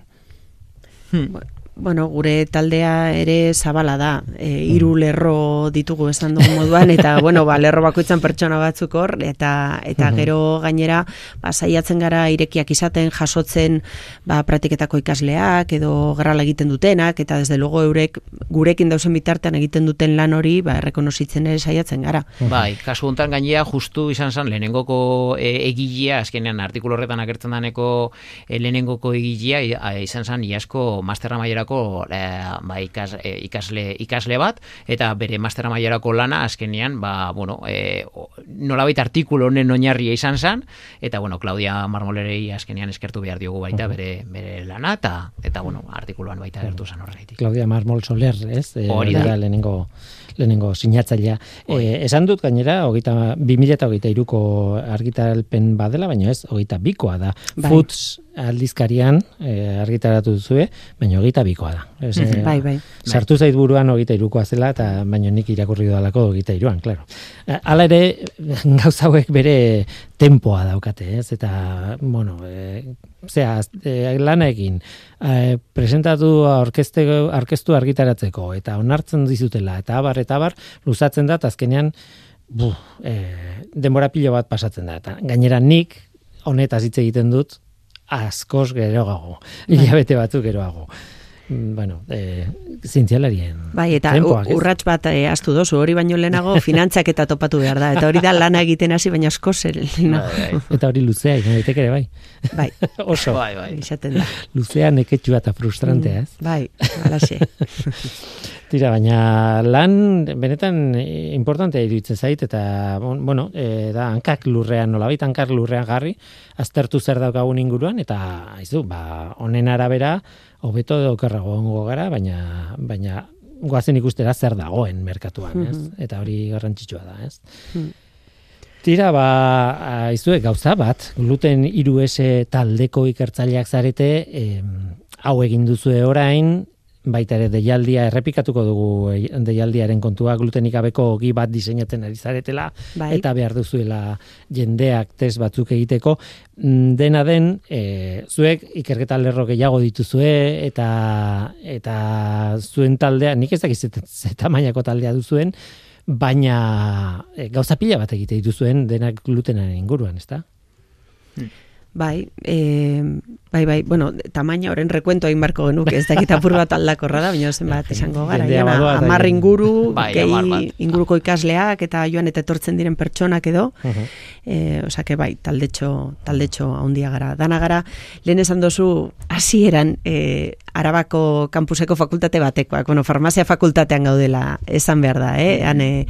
Hmm. Bueno, gure taldea ere zabala da, e, hiru mm. lerro ditugu esan dugu moduan, eta *laughs* bueno, ba, lerro bakoitzan pertsona batzuk hor, eta eta mm-hmm. gero gainera, ba, saiatzen gara irekiak izaten, jasotzen ba, praktiketako ikasleak, edo gerrala egiten dutenak, eta desde luego eurek gurekin dausen bitartean egiten duten lan hori, ba, errekonositzen ere saiatzen gara. Mm-hmm. Bai, kasu honetan gainera justu izan zen lehenengoko e, egilea, azkenean artikulu horretan agertzen daneko e, lehenengoko egilea, izan zen iasko masterra mailarako e, ba, ikas, e, ikasle, ikasle bat, eta bere mastera mailarako lana azkenean, ba, bueno, e, nolabait artikulu honen oinarria izan zen, eta, bueno, Claudia Marmolerei azkenean eskertu behar diogu baita bere, bere lana, eta, eta bueno, artikuluan baita gertu zen horregaitik. Claudia Marmol Soler, ez? E, Hori da. Lehenengo, lehenengo sinatzailea. E, esan dut gainera, hogeita, 2000 eta hogeita iruko argitalpen badela, baina ez, hogeita bikoa da. Bai. Foods aldizkarian e, argitaratu duzue, baina hogeita bikoa da. Ez, mm bai, bai. Sartu zait buruan hogeita irukoa zela, eta baina nik irakurri dudalako hogeita iruan, klaro. Hala ere, *laughs* gauza hauek bere tempoa daukate, ez? Eta, bueno, e, zera, e, lana egin, e, presentatu orkestu argitaratzeko, eta onartzen dizutela, eta abar, eta abar, luzatzen da, azkenean, bu, e, denbora pilo bat pasatzen da. Eta, gainera nik, honetaz hitz egiten dut, askoz geroago, bai. hilabete batzuk geroago. Mm, bueno, eh, zientzialarien. Bai, eta urrats bat eh, astu dozu, hori baino lehenago *laughs* finantzak eta topatu behar da. Eta hori da lana egiten hasi, baina asko zer. Bai, bai. Eta hori luzea, ikon ere bai. Bai. *laughs* Oso. Bai, bai. Izaten da. Luzea neketxua eta frustrantea, ez? Bai, alaxe. *laughs* Tira, baina lan benetan importantea iruditzen zait eta bueno, e, da hankak lurrean nolabait hankak lurrean garri aztertu zer daukagun inguruan eta aizu, ba honen arabera hobeto edo okerrago gara, baina baina goazen ikustera zer dagoen merkatuan, ez? Mm-hmm. Eta hori garrantzitsua da, ez? Mm. Tira, ba, aizue, gauza bat, gluten iru taldeko ikertzaileak zarete, hau egin duzue orain, baita ere deialdia errepikatuko dugu eh, deialdiaren kontua glutenik gabeko ogi bat diseinatzen ari zaretela bai. eta behar duzuela jendeak test batzuk egiteko mm, dena den e, zuek ikerketa lerro gehiago dituzue eta eta zuen taldea nik ez dakiz eta mainako taldea duzuen baina e, gauza pila bat egite dituzuen denak glutenaren inguruan, ezta? Bai, e, bai, bai, bueno, tamaina horren rekuento egin barko genuke, ez dakit apur bat aldakorra da, baina zen bat esango gara, jana, amar inguru, *laughs* bai, inguruko ikasleak eta joan eta etortzen diren pertsonak edo, uh -huh. e, osake bai, taldetxo, taldetxo handia gara. Dana gara, lehen esan dozu, hasieran e, Arabako kampuseko fakultate batekoak, bueno, farmazia fakultatean gaudela, esan behar da, eh? Hane,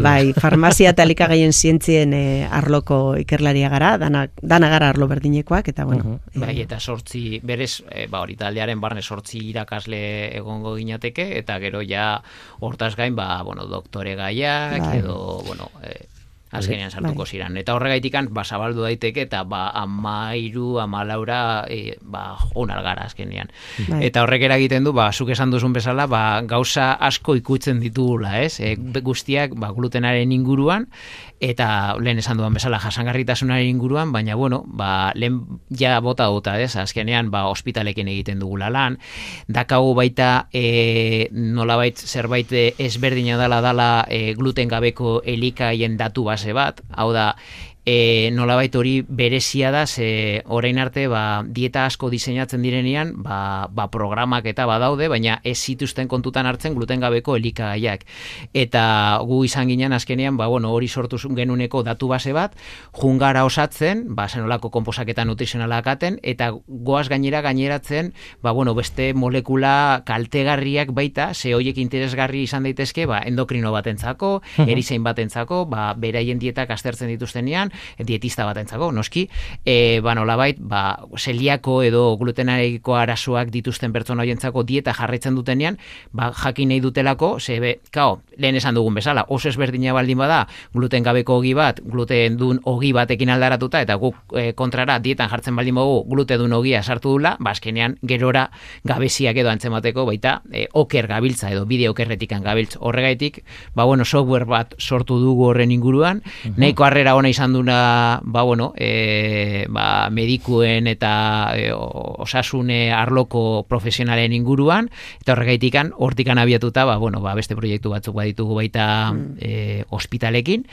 bai, farmazia eta likagaien zientzien e, arloko ikerlaria gara, dana, dana gara arlo berdinekoak eta bueno. Uh Bai, eta sortzi berez, e, ba hori taldearen barne sortzi irakasle egongo ginateke eta gero ja hortaz gain ba bueno, doktore gaiak bai. edo bueno, e, azkenean sartuko bai. ziren. Eta horregaitikan, ba, zabaldu daiteke, eta ba, amairu, amalaura, e, ba, onar gara azkenean. Bai. Eta horrek eragiten du, ba, zuk esan duzun bezala, ba, gauza asko ikutzen ditugula, ez? E, guztiak, ba, glutenaren inguruan, eta lehen esan duan bezala jasangarritasunaren inguruan, baina bueno, ba, lehen ja bota duta, ez, azkenean, ba, ospitalekin egiten dugula lan, dakagu baita e, nolabait zerbait ezberdina dela dala e, gluten gabeko elikaien datu base bat, hau da, e, nolabait hori berezia da ze orain arte ba, dieta asko diseinatzen direnean ba, ba programak eta badaude baina ez zituzten kontutan hartzen gluten gabeko elikagaiak. Eta gu izan ginen azkenean ba, bueno, hori sortu genuneko datu base bat jungara osatzen ba, zenolako komposaketa nutrizionala akaten eta goaz gainera gaineratzen ba, bueno, beste molekula kaltegarriak baita ze horiek interesgarri izan daitezke ba, endokrino batentzako erizein batentzako ba, beraien dietak aztertzen dituztenean dietista bat entzako, noski, e, ba, nolabait, ba, seliako edo glutenarekiko arazoak dituzten pertsona horientzako dieta jarraitzen dutenean, ba, jakin nahi dutelako, zebe, kao, lehen esan dugun bezala, oso ezberdina baldin bada, gluten gabeko ogi bat, gluten dun ogi batekin aldaratuta, eta guk e, kontrara dietan jartzen baldin bagu, gluten dun ogia sartu dula, ba, azkenean, gerora gabeziak edo antzemateko, baita, e, oker gabiltza edo bideo okerretikan gabiltz. Horregaitik, ba, bueno, software bat sortu dugu horren inguruan, uh nahiko harrera ona izan du duna, ba, bueno, e, ba, medikuen eta e, osasune arloko profesionalen inguruan, eta horregaitikan, hortikan abiatuta, ba, bueno, ba, beste proiektu batzuk baditugu baita mm. e, ospitalekin,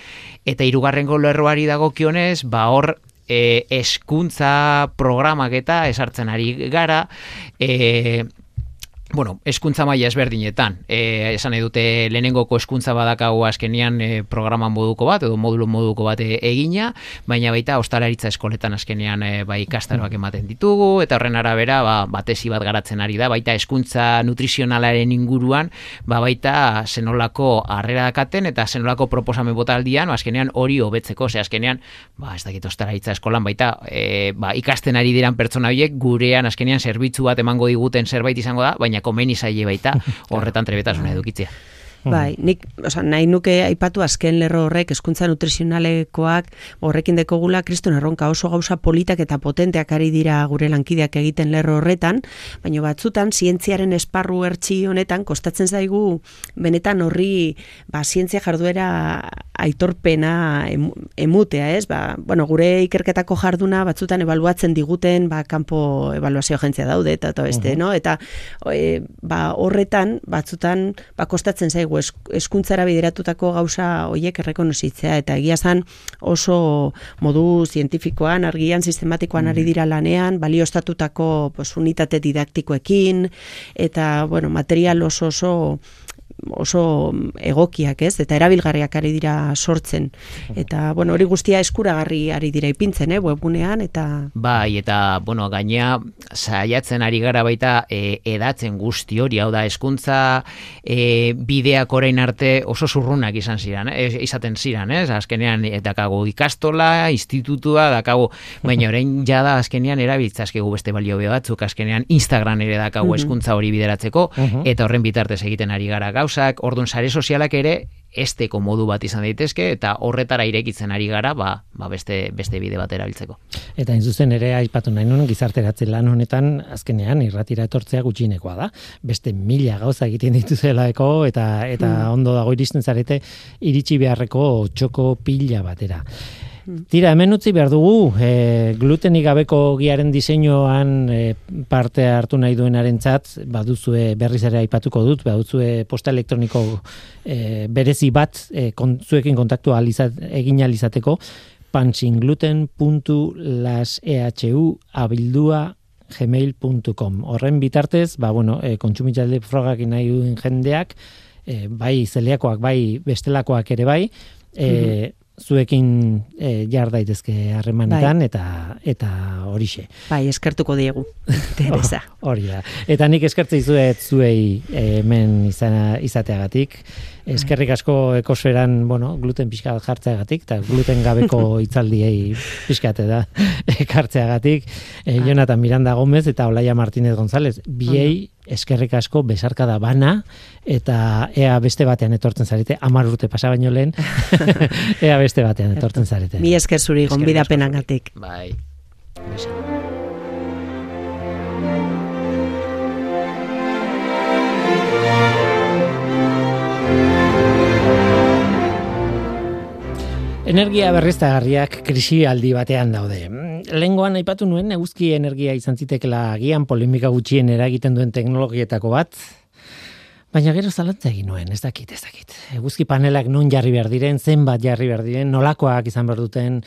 eta hirugarrengo lerroari dago kionez, ba, hor, e, eskuntza programak eta esartzen ari gara, e, bueno, eskuntza maila ezberdinetan. E, esan edute lehenengoko eskuntza badakago azkenean e, programa moduko bat, edo modulo moduko bat e, egina, baina baita ostalaritza eskoletan azkenean e, bai ikastaroak ematen ditugu, eta horren arabera ba, batesi bat garatzen ari da, baita eskuntza nutrizionalaren inguruan, ba, baita zenolako harrera dakaten, eta zenolako proposamen botaldian, ba, azkenean hori hobetzeko, ze azkenean, ba, ez dakit ostalaritza eskolan, baita e, ba, ikasten ari diran pertsona horiek, gurean azkenean zerbitzu bat emango diguten zerbait izango da, baina baina komeni zaile baita *laughs* horretan trebetasuna edukitzea. Bai, nik, oza, nahi nuke aipatu azken lerro horrek, eskuntza nutrizionalekoak horrekin dekogula, kriston erronka oso gauza politak eta potenteak ari dira gure lankideak egiten lerro horretan, baina batzutan, zientziaren esparru ertsi honetan, kostatzen zaigu, benetan horri, ba, zientzia jarduera aitorpena emutea, ez? Ba, bueno, gure ikerketako jarduna batzutan ebaluatzen diguten, ba, kanpo evaluazio agentzia daude, eta, eta beste, no? Eta e, ba, horretan, batzutan, ba, kostatzen zaigu eskuntzara bideratutako gauza hoiek errekonozitzea, eta egia zan oso modu zientifikoan, argian, sistematikoan ari dira lanean, baliostatutako pues, unitate didaktikoekin, eta, bueno, material oso oso oso egokiak, ez? Eta erabilgarriak ari dira sortzen. Eta, bueno, hori guztia eskuragarri ari dira ipintzen, eh, webgunean, eta... Bai, eta, bueno, gainea, saiatzen ari gara baita e, edatzen guzti hori, hau da, eskuntza e, bideak orain arte oso zurrunak izan ziren, eh? izaten ziren, ez? Azkenean, e, dakago ikastola, institutua, dakago, baina orain jada azkenean erabiltzazkegu beste balio batzuk, azkenean Instagram ere dakago eskuntza hori bideratzeko, eta horren bitartez egiten ari gara gau, gauzak, orduan sare sozialak ere esteko modu bat izan daitezke eta horretara irekitzen ari gara, ba, ba beste beste bide bat erabiltzeko. Eta in zuzen ere aipatu nahi nuen gizarteratze lan honetan azkenean irratira etortzea gutxinekoa da. Beste mila gauza egiten dituzelaeko eta eta mm. ondo dago iristen zarete iritsi beharreko txoko pila batera. Tira, hemen utzi behar dugu, e, glutenik gabeko giaren diseinuan e, parte hartu nahi duenaren txat, baduzue berriz ere aipatuko dut, baduzue posta elektroniko e, berezi bat e, zuekin kontaktu alizat, egin alizateko, pantzinggluten.lasehu abildua gmail.com Horren bitartez, ba, bueno, e, kontsumitxalde frogak nahi duen jendeak, e, bai zeliakoak, bai bestelakoak ere bai, e, zuekin e, jar daitezke harremanetan bai. eta eta horixe. Bai, eskertuko diegu. *laughs* Teresa. Hori da. Eta nik eskertze dizuet zuei hemen izana izateagatik. Eskerrik asko ekosferan, bueno, gluten pixka jartzeagatik eta gluten gabeko *laughs* hitzaldiei pixkate da *laughs* ekartzeagatik. E, Jonathan Miranda Gomez eta Olaia Martínez González, biei eskerrik asko besarka da bana eta ea beste batean etortzen zarete, amar urte pasa baino lehen, *laughs* ea beste batean etortzen zarete. Mi esker zuri gonbidapenagatik. Bai. Energia berriztagarriak krisi aldi batean daude. Lengoan aipatu nuen eguzki energia izan zitekela agian polemika gutxien eragiten duen teknologietako bat, Baina gero zalantza egin nuen, ez dakit, ez dakit. Eguzki panelak non jarri behar diren, zenbat jarri behar diren, nolakoak izan behar duten,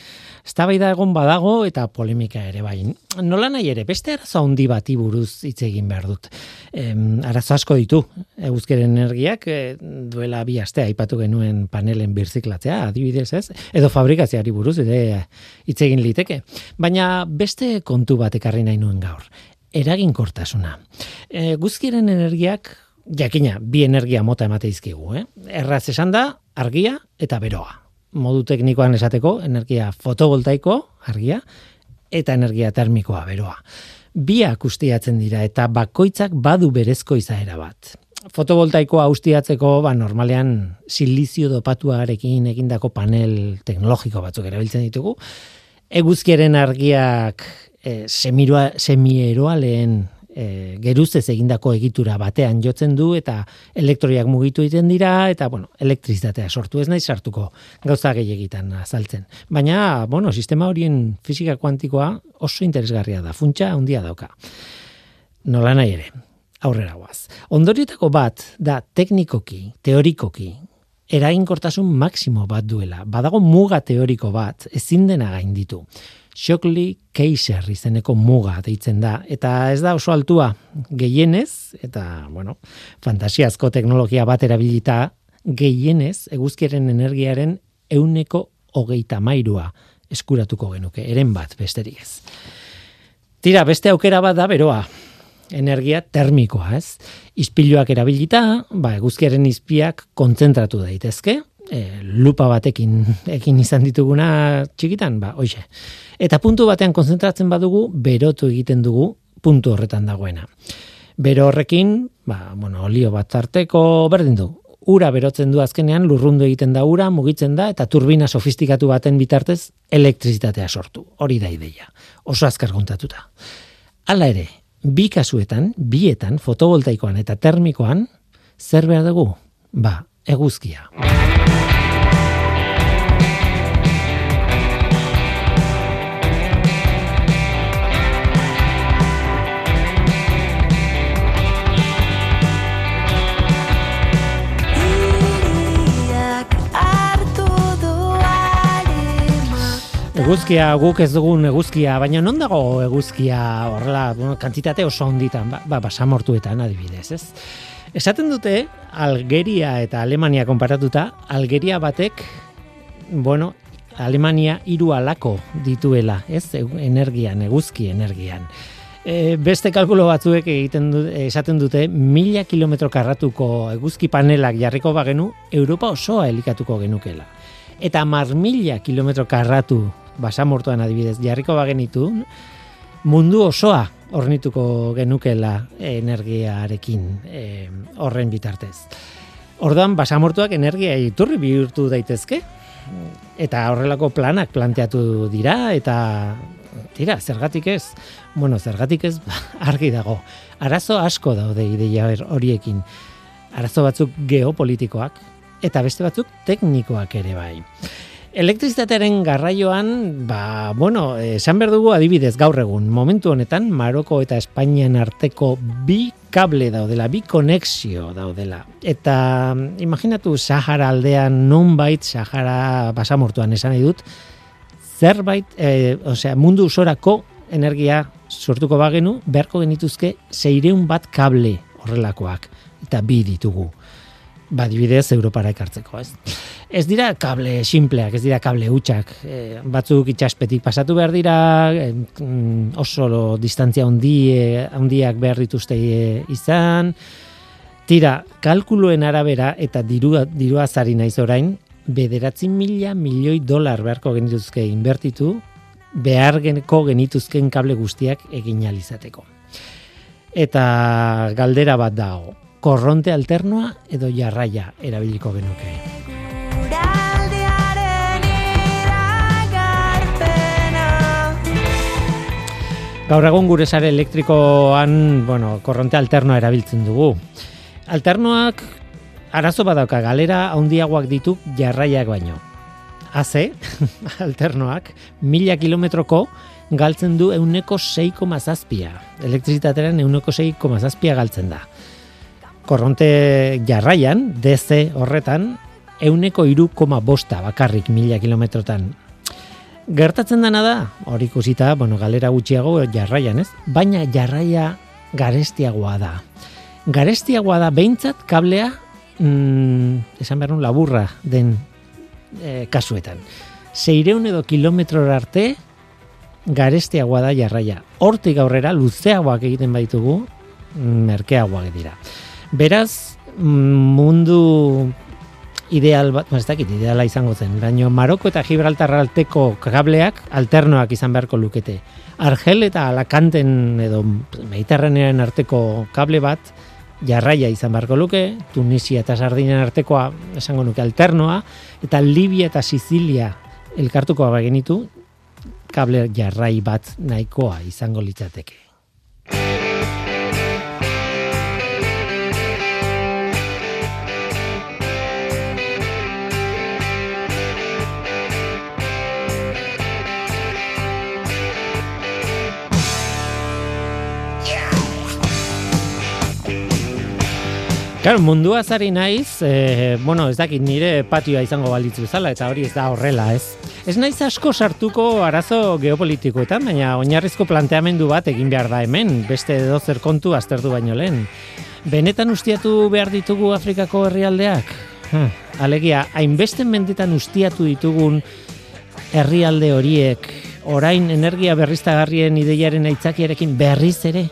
ez egon badago eta polemika ere bai. Nola nahi ere, beste arazo handi bati buruz hitz egin behar dut. Em, arazo asko ditu, eguzkeren energiak e, duela bi aste aipatu genuen panelen birziklatzea, adibidez ez, edo fabrikazioari buruz, ere hitz egin liteke. Baina beste kontu bat ekarri nahi nuen gaur. Eraginkortasuna. E, guzkiren energiak jakina, bi energia mota emate izkigu, eh? Erraz esan da, argia eta beroa. Modu teknikoan esateko, energia fotovoltaiko, argia, eta energia termikoa, beroa. Biak ustiatzen dira eta bakoitzak badu berezko izaera bat. Fotovoltaikoa ustiatzeko, ba, normalean silizio dopatuarekin egindako panel teknologiko batzuk erabiltzen ditugu. Eguzkiaren argiak e, semieroa lehen e, geruzez egindako egitura batean jotzen du eta elektroiak mugitu egiten dira eta bueno, elektrizitatea sortu ez nahi sartuko gauza gehiagitan azaltzen. Baina, bueno, sistema horien fisika kuantikoa oso interesgarria da, funtsa handia dauka. Nola nahi ere, aurrera guaz. Ondorietako bat da teknikoki, teorikoki, eraginkortasun maksimo bat duela. Badago muga teoriko bat, ezin dena gainditu. Shockley Kaiser izeneko muga deitzen da. Eta ez da oso altua gehienez, eta, bueno, fantasiazko teknologia bat erabilita gehienez eguzkiaren energiaren euneko hogeita mairua eskuratuko genuke, eren bat besterik ez. Tira, beste aukera bat da beroa, energia termikoa, ez? Ispiluak erabilita, ba, eguzkiaren izpiak kontzentratu daitezke, e, lupa batekin ekin izan dituguna txikitan, ba, hoxe. Eta puntu batean kontzentratzen badugu, berotu egiten dugu puntu horretan dagoena. Bero horrekin, ba, bueno, olio bat harteko berdin du, ura berotzen du azkenean lurrundu egiten da ura, mugitzen da eta turbina sofistikatu baten bitartez elektrizitatea sortu. Hori da ideia. Oso azkar kontatuta. Hala ere, bi kasuetan, bietan, fotovoltaikoan eta termikoan, zer behar dugu? Ba, eguzkia. Eguzkia guk ez dugun eguzkia, baina non dago eguzkia horrela, bueno, kantitate oso onditan, ba, ba, basamortuetan adibidez, ez? Esaten dute, Algeria eta Alemania konparatuta, Algeria batek, bueno, Alemania hiru alako dituela, ez? Energian, eguzki energian. E, beste kalkulo batzuek egiten du, esaten dute mila kilometro karratuko eguzki panelak jarriko bagenu Europa osoa elikatuko genukela. Eta mar mila kilometro karratu basamortuan adibidez jarriko bagenitu mundu osoa ornituko genukela energiarekin e, horren bitartez. Ordan basamortuak energia iturri bihurtu daitezke eta horrelako planak planteatu dira eta tira, zergatik ez? Bueno, zergatik ez *laughs* argi dago. Arazo asko daude ideia horiekin. Arazo batzuk geopolitikoak eta beste batzuk teknikoak ere bai. Elektrizitatearen garraioan, ba, bueno, esan behar dugu adibidez gaur egun, momentu honetan, Maroko eta Espainian arteko bi kable daudela, bi konexio daudela. Eta imaginatu Sahara aldean nonbait, Sahara basamortuan esan dut, zerbait, e, osea, mundu usorako energia sortuko bagenu, beharko genituzke zeireun bat kable horrelakoak, eta bi ditugu badibidez Europara ekartzeko, ez? Ez dira kable simpleak, ez dira kable hutsak, e, batzuk itxaspetik pasatu behar dira, e, oso lo, distantzia handie, handiak behar dituzte e, izan. Tira, kalkuluen arabera eta dirua, dirua zari naiz orain, bederatzi mila milioi dolar beharko genituzke inbertitu, behar geneko genituzken kable guztiak egin alizateko. Eta galdera bat dago, korronte alternoa edo jarraia erabiliko genuke. Gaur egun gure sare elektrikoan, bueno, korronte alternoa erabiltzen dugu. Alternoak arazo badauka galera handiagoak ditu jarraiak baino. Haze, *laughs* alternoak, mila kilometroko galtzen du euneko 6,zazpia. Elektrizitatean euneko 6,zazpia galtzen da korronte jarraian, DC horretan, euneko iru koma bosta bakarrik mila kilometrotan. Gertatzen dena da, hori ikusita, bueno, galera gutxiago jarraian, ez? Baina jarraia garestiagoa da. Garestiagoa da behintzat kablea, mm, esan behar laburra den e, kasuetan. Seireun edo kilometro arte, garestiagoa da jarraia. Hortik aurrera, luzeagoak egiten baitugu, merkeagoak dira. Beraz, mundu ideal bat, ez dakit, ideala izango zen, baino Maroko eta Gibraltar alteko kableak alternoak izan beharko lukete. Argel eta Alakanten edo Mediterranean arteko kable bat jarraia izan beharko luke, Tunisia eta Sardinen artekoa esango nuke alternoa, eta Libia eta Sizilia elkartuko bagenitu, kable jarrai bat nahikoa izango litzateke. Claro, mundua zari naiz, e, bueno, ez dakit nire patioa izango balitzu zala, eta hori ez da horrela, ez? Ez naiz asko sartuko arazo geopolitikoetan, baina oinarrizko planteamendu bat egin behar da hemen, beste edo zer kontu aztertu baino lehen. Benetan ustiatu behar ditugu Afrikako herrialdeak? Hm, alegia, hainbeste mendetan ustiatu ditugun herrialde horiek, orain energia berriztagarrien ideiaren aitzakiarekin berriz ere,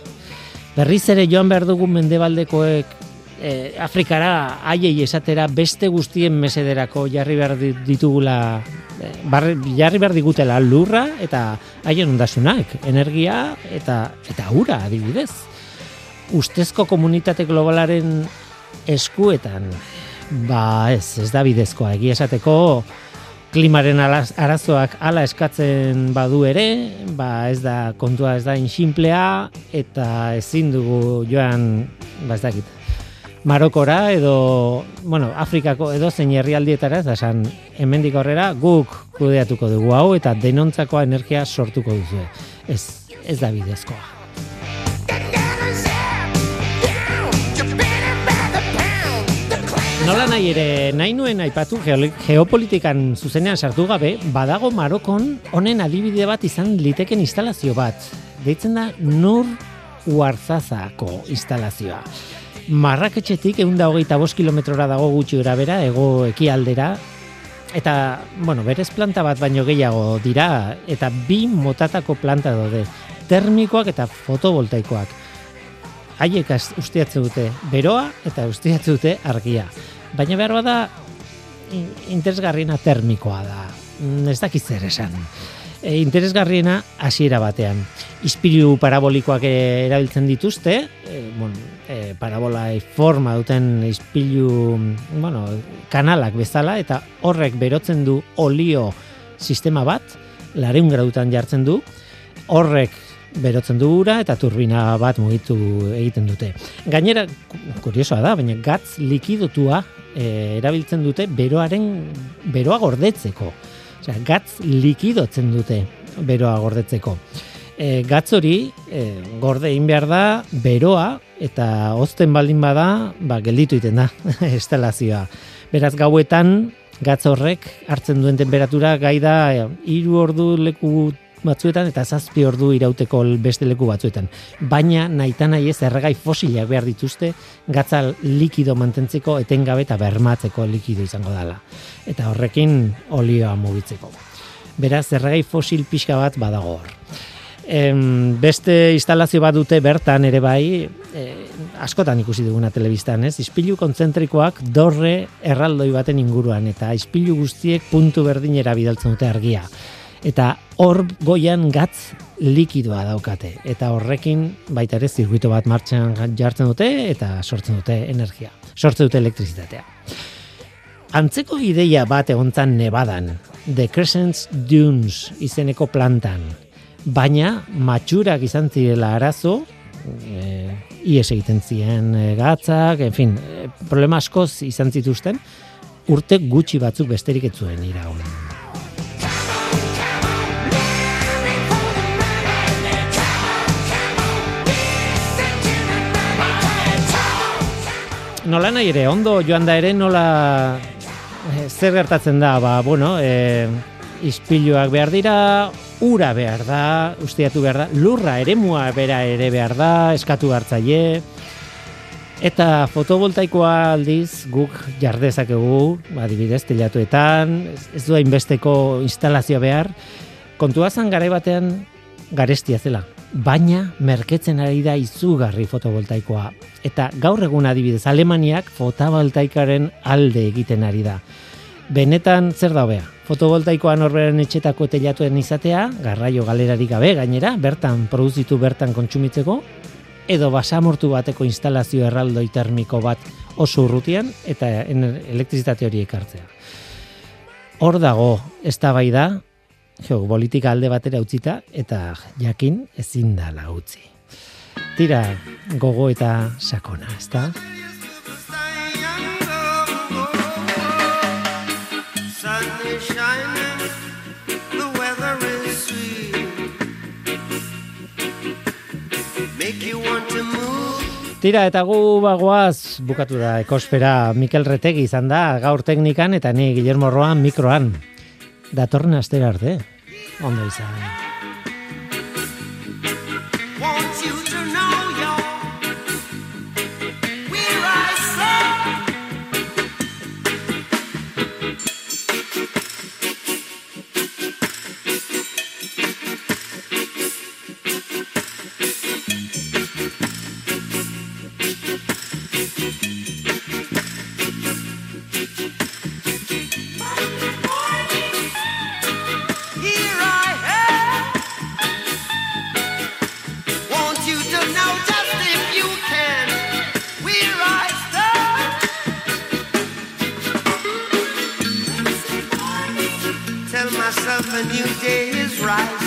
berriz ere joan behar dugun mendebaldekoek e, Afrikara haiei esatera beste guztien mesederako jarri behar ditugula e, jarri behar digutela lurra eta haien ondasunak, energia eta eta ura adibidez. Ustezko komunitate globalaren eskuetan ba ez, ez da bidezkoa egia esateko klimaren arazoak hala eskatzen badu ere, ba ez da kontua ez da inximplea eta ezin dugu joan ba ez dakit, Marokora edo, bueno, Afrikako edo zein herrialdietara, ez esan, hemendik horrera guk kudeatuko dugu hau eta denontzakoa energia sortuko duzu. Ez, ez da bidezkoa. Nola nahi ere, nahi nuen aipatu geopolitikan zuzenean sartu gabe, badago Marokon honen adibide bat izan liteken instalazio bat. Deitzen da Nur Uarzazako instalazioa. Marraketxetik egun da hogeita bost kilometrora dago gutxi gara bera, ego ekialdera, eta, bueno, berez planta bat baino gehiago dira, eta bi motatako planta daude, termikoak eta fotovoltaikoak. Haiek ustiatze dute beroa eta ustiatze dute argia. Baina behar bada, interesgarriena termikoa da. Mm, ez dakiz zer esan. E, interesgarriena hasiera batean. Ispiru parabolikoak erabiltzen dituzte, e, bueno, e, parabola forma duten ispilu bueno, kanalak bezala eta horrek berotzen du olio sistema bat, lareun gradutan jartzen du, horrek berotzen du ura eta turbina bat mugitu egiten dute. Gainera, kuriosoa da, baina gatz likidotua e, erabiltzen dute beroaren beroa gordetzeko. Osea, gatz likidotzen dute beroa gordetzeko. E, gatz hori e, gorde egin behar da beroa eta ozten baldin bada, ba, gelditu iten da, *laughs* estelazioa. Beraz, gauetan, gatz horrek hartzen duen temperatura gai da hiru ordu leku batzuetan eta zazpi ordu irauteko beste leku batzuetan. Baina naita nahi ez erregai fosilak behar dituzte gatzal likido mantentzeko etengabe eta bermatzeko likido izango dela. Eta horrekin olioa mugitzeko. Beraz, erregai fosil pixka bat badago hor em, beste instalazio bat dute bertan ere bai, e, askotan ikusi duguna telebistan, ez? Ispilu kontzentrikoak dorre erraldoi baten inguruan eta ispilu guztiek puntu berdinera bidaltzen dute argia. Eta hor goian gatz likidoa daukate eta horrekin baita ere zirkuito bat martxan jartzen dute eta sortzen dute energia, sortzen dute elektrizitatea. Antzeko ideia bat egontzan Nevadan, The Crescent Dunes izeneko plantan, baina matxurak izan zirela arazo, e, ies egiten ziren e, gatzak, en fin, e, problema askoz izan zituzten, urte gutxi batzuk besterik ez zuen iraun. Nola nahi ere, ondo joan da ere, nola e, zer gertatzen da, ba, bueno, e, izpiluak behar dira, ura behar da, usteatu behar da, lurra eremua bera ere behar da, eskatu hartzaile, eta fotovoltaikoa aldiz guk jardezakegu, adibidez, telatuetan, ez du hainbesteko instalazioa behar, kontua zan garai batean garestia zela, baina merketzen ari da izugarri fotovoltaikoa. Eta gaur egun adibidez, Alemaniak fotovoltaikaren alde egiten ari da. Benetan zer da hobea? Fotovoltaikoa norberen etxetako telatuen izatea, garraio galerarik gabe gainera, bertan produzitu bertan kontsumitzeko, edo basamortu bateko instalazio erraldoi termiko bat oso urrutian eta elektrizitate hori ekartzea. Hor dago, ez da bai da, geopolitika alde batera utzita, eta jakin ezin da utzi. Tira, gogo eta sakona, ez da? Tira, eta gu bagoaz bukatu da ekosfera Mikel Retegi izan da gaur teknikan eta ni Guillermo Roan mikroan. Datorren astera arte. Ondo izan. Get on the rise, day is rising.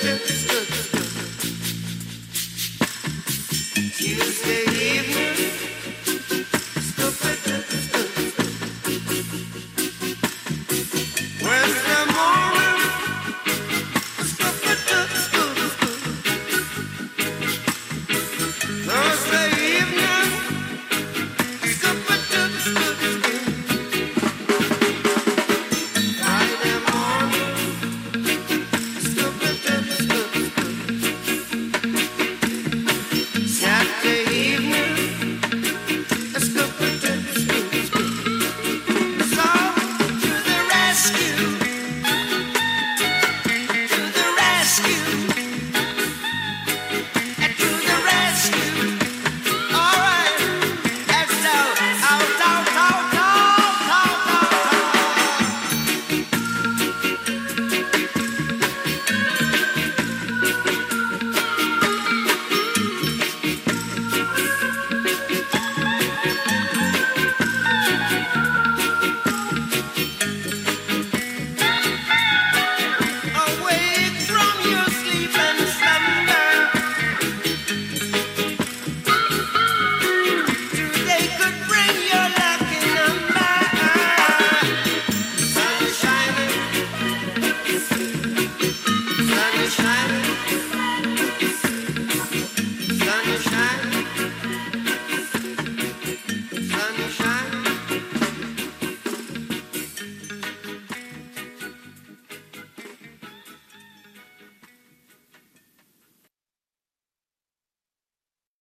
just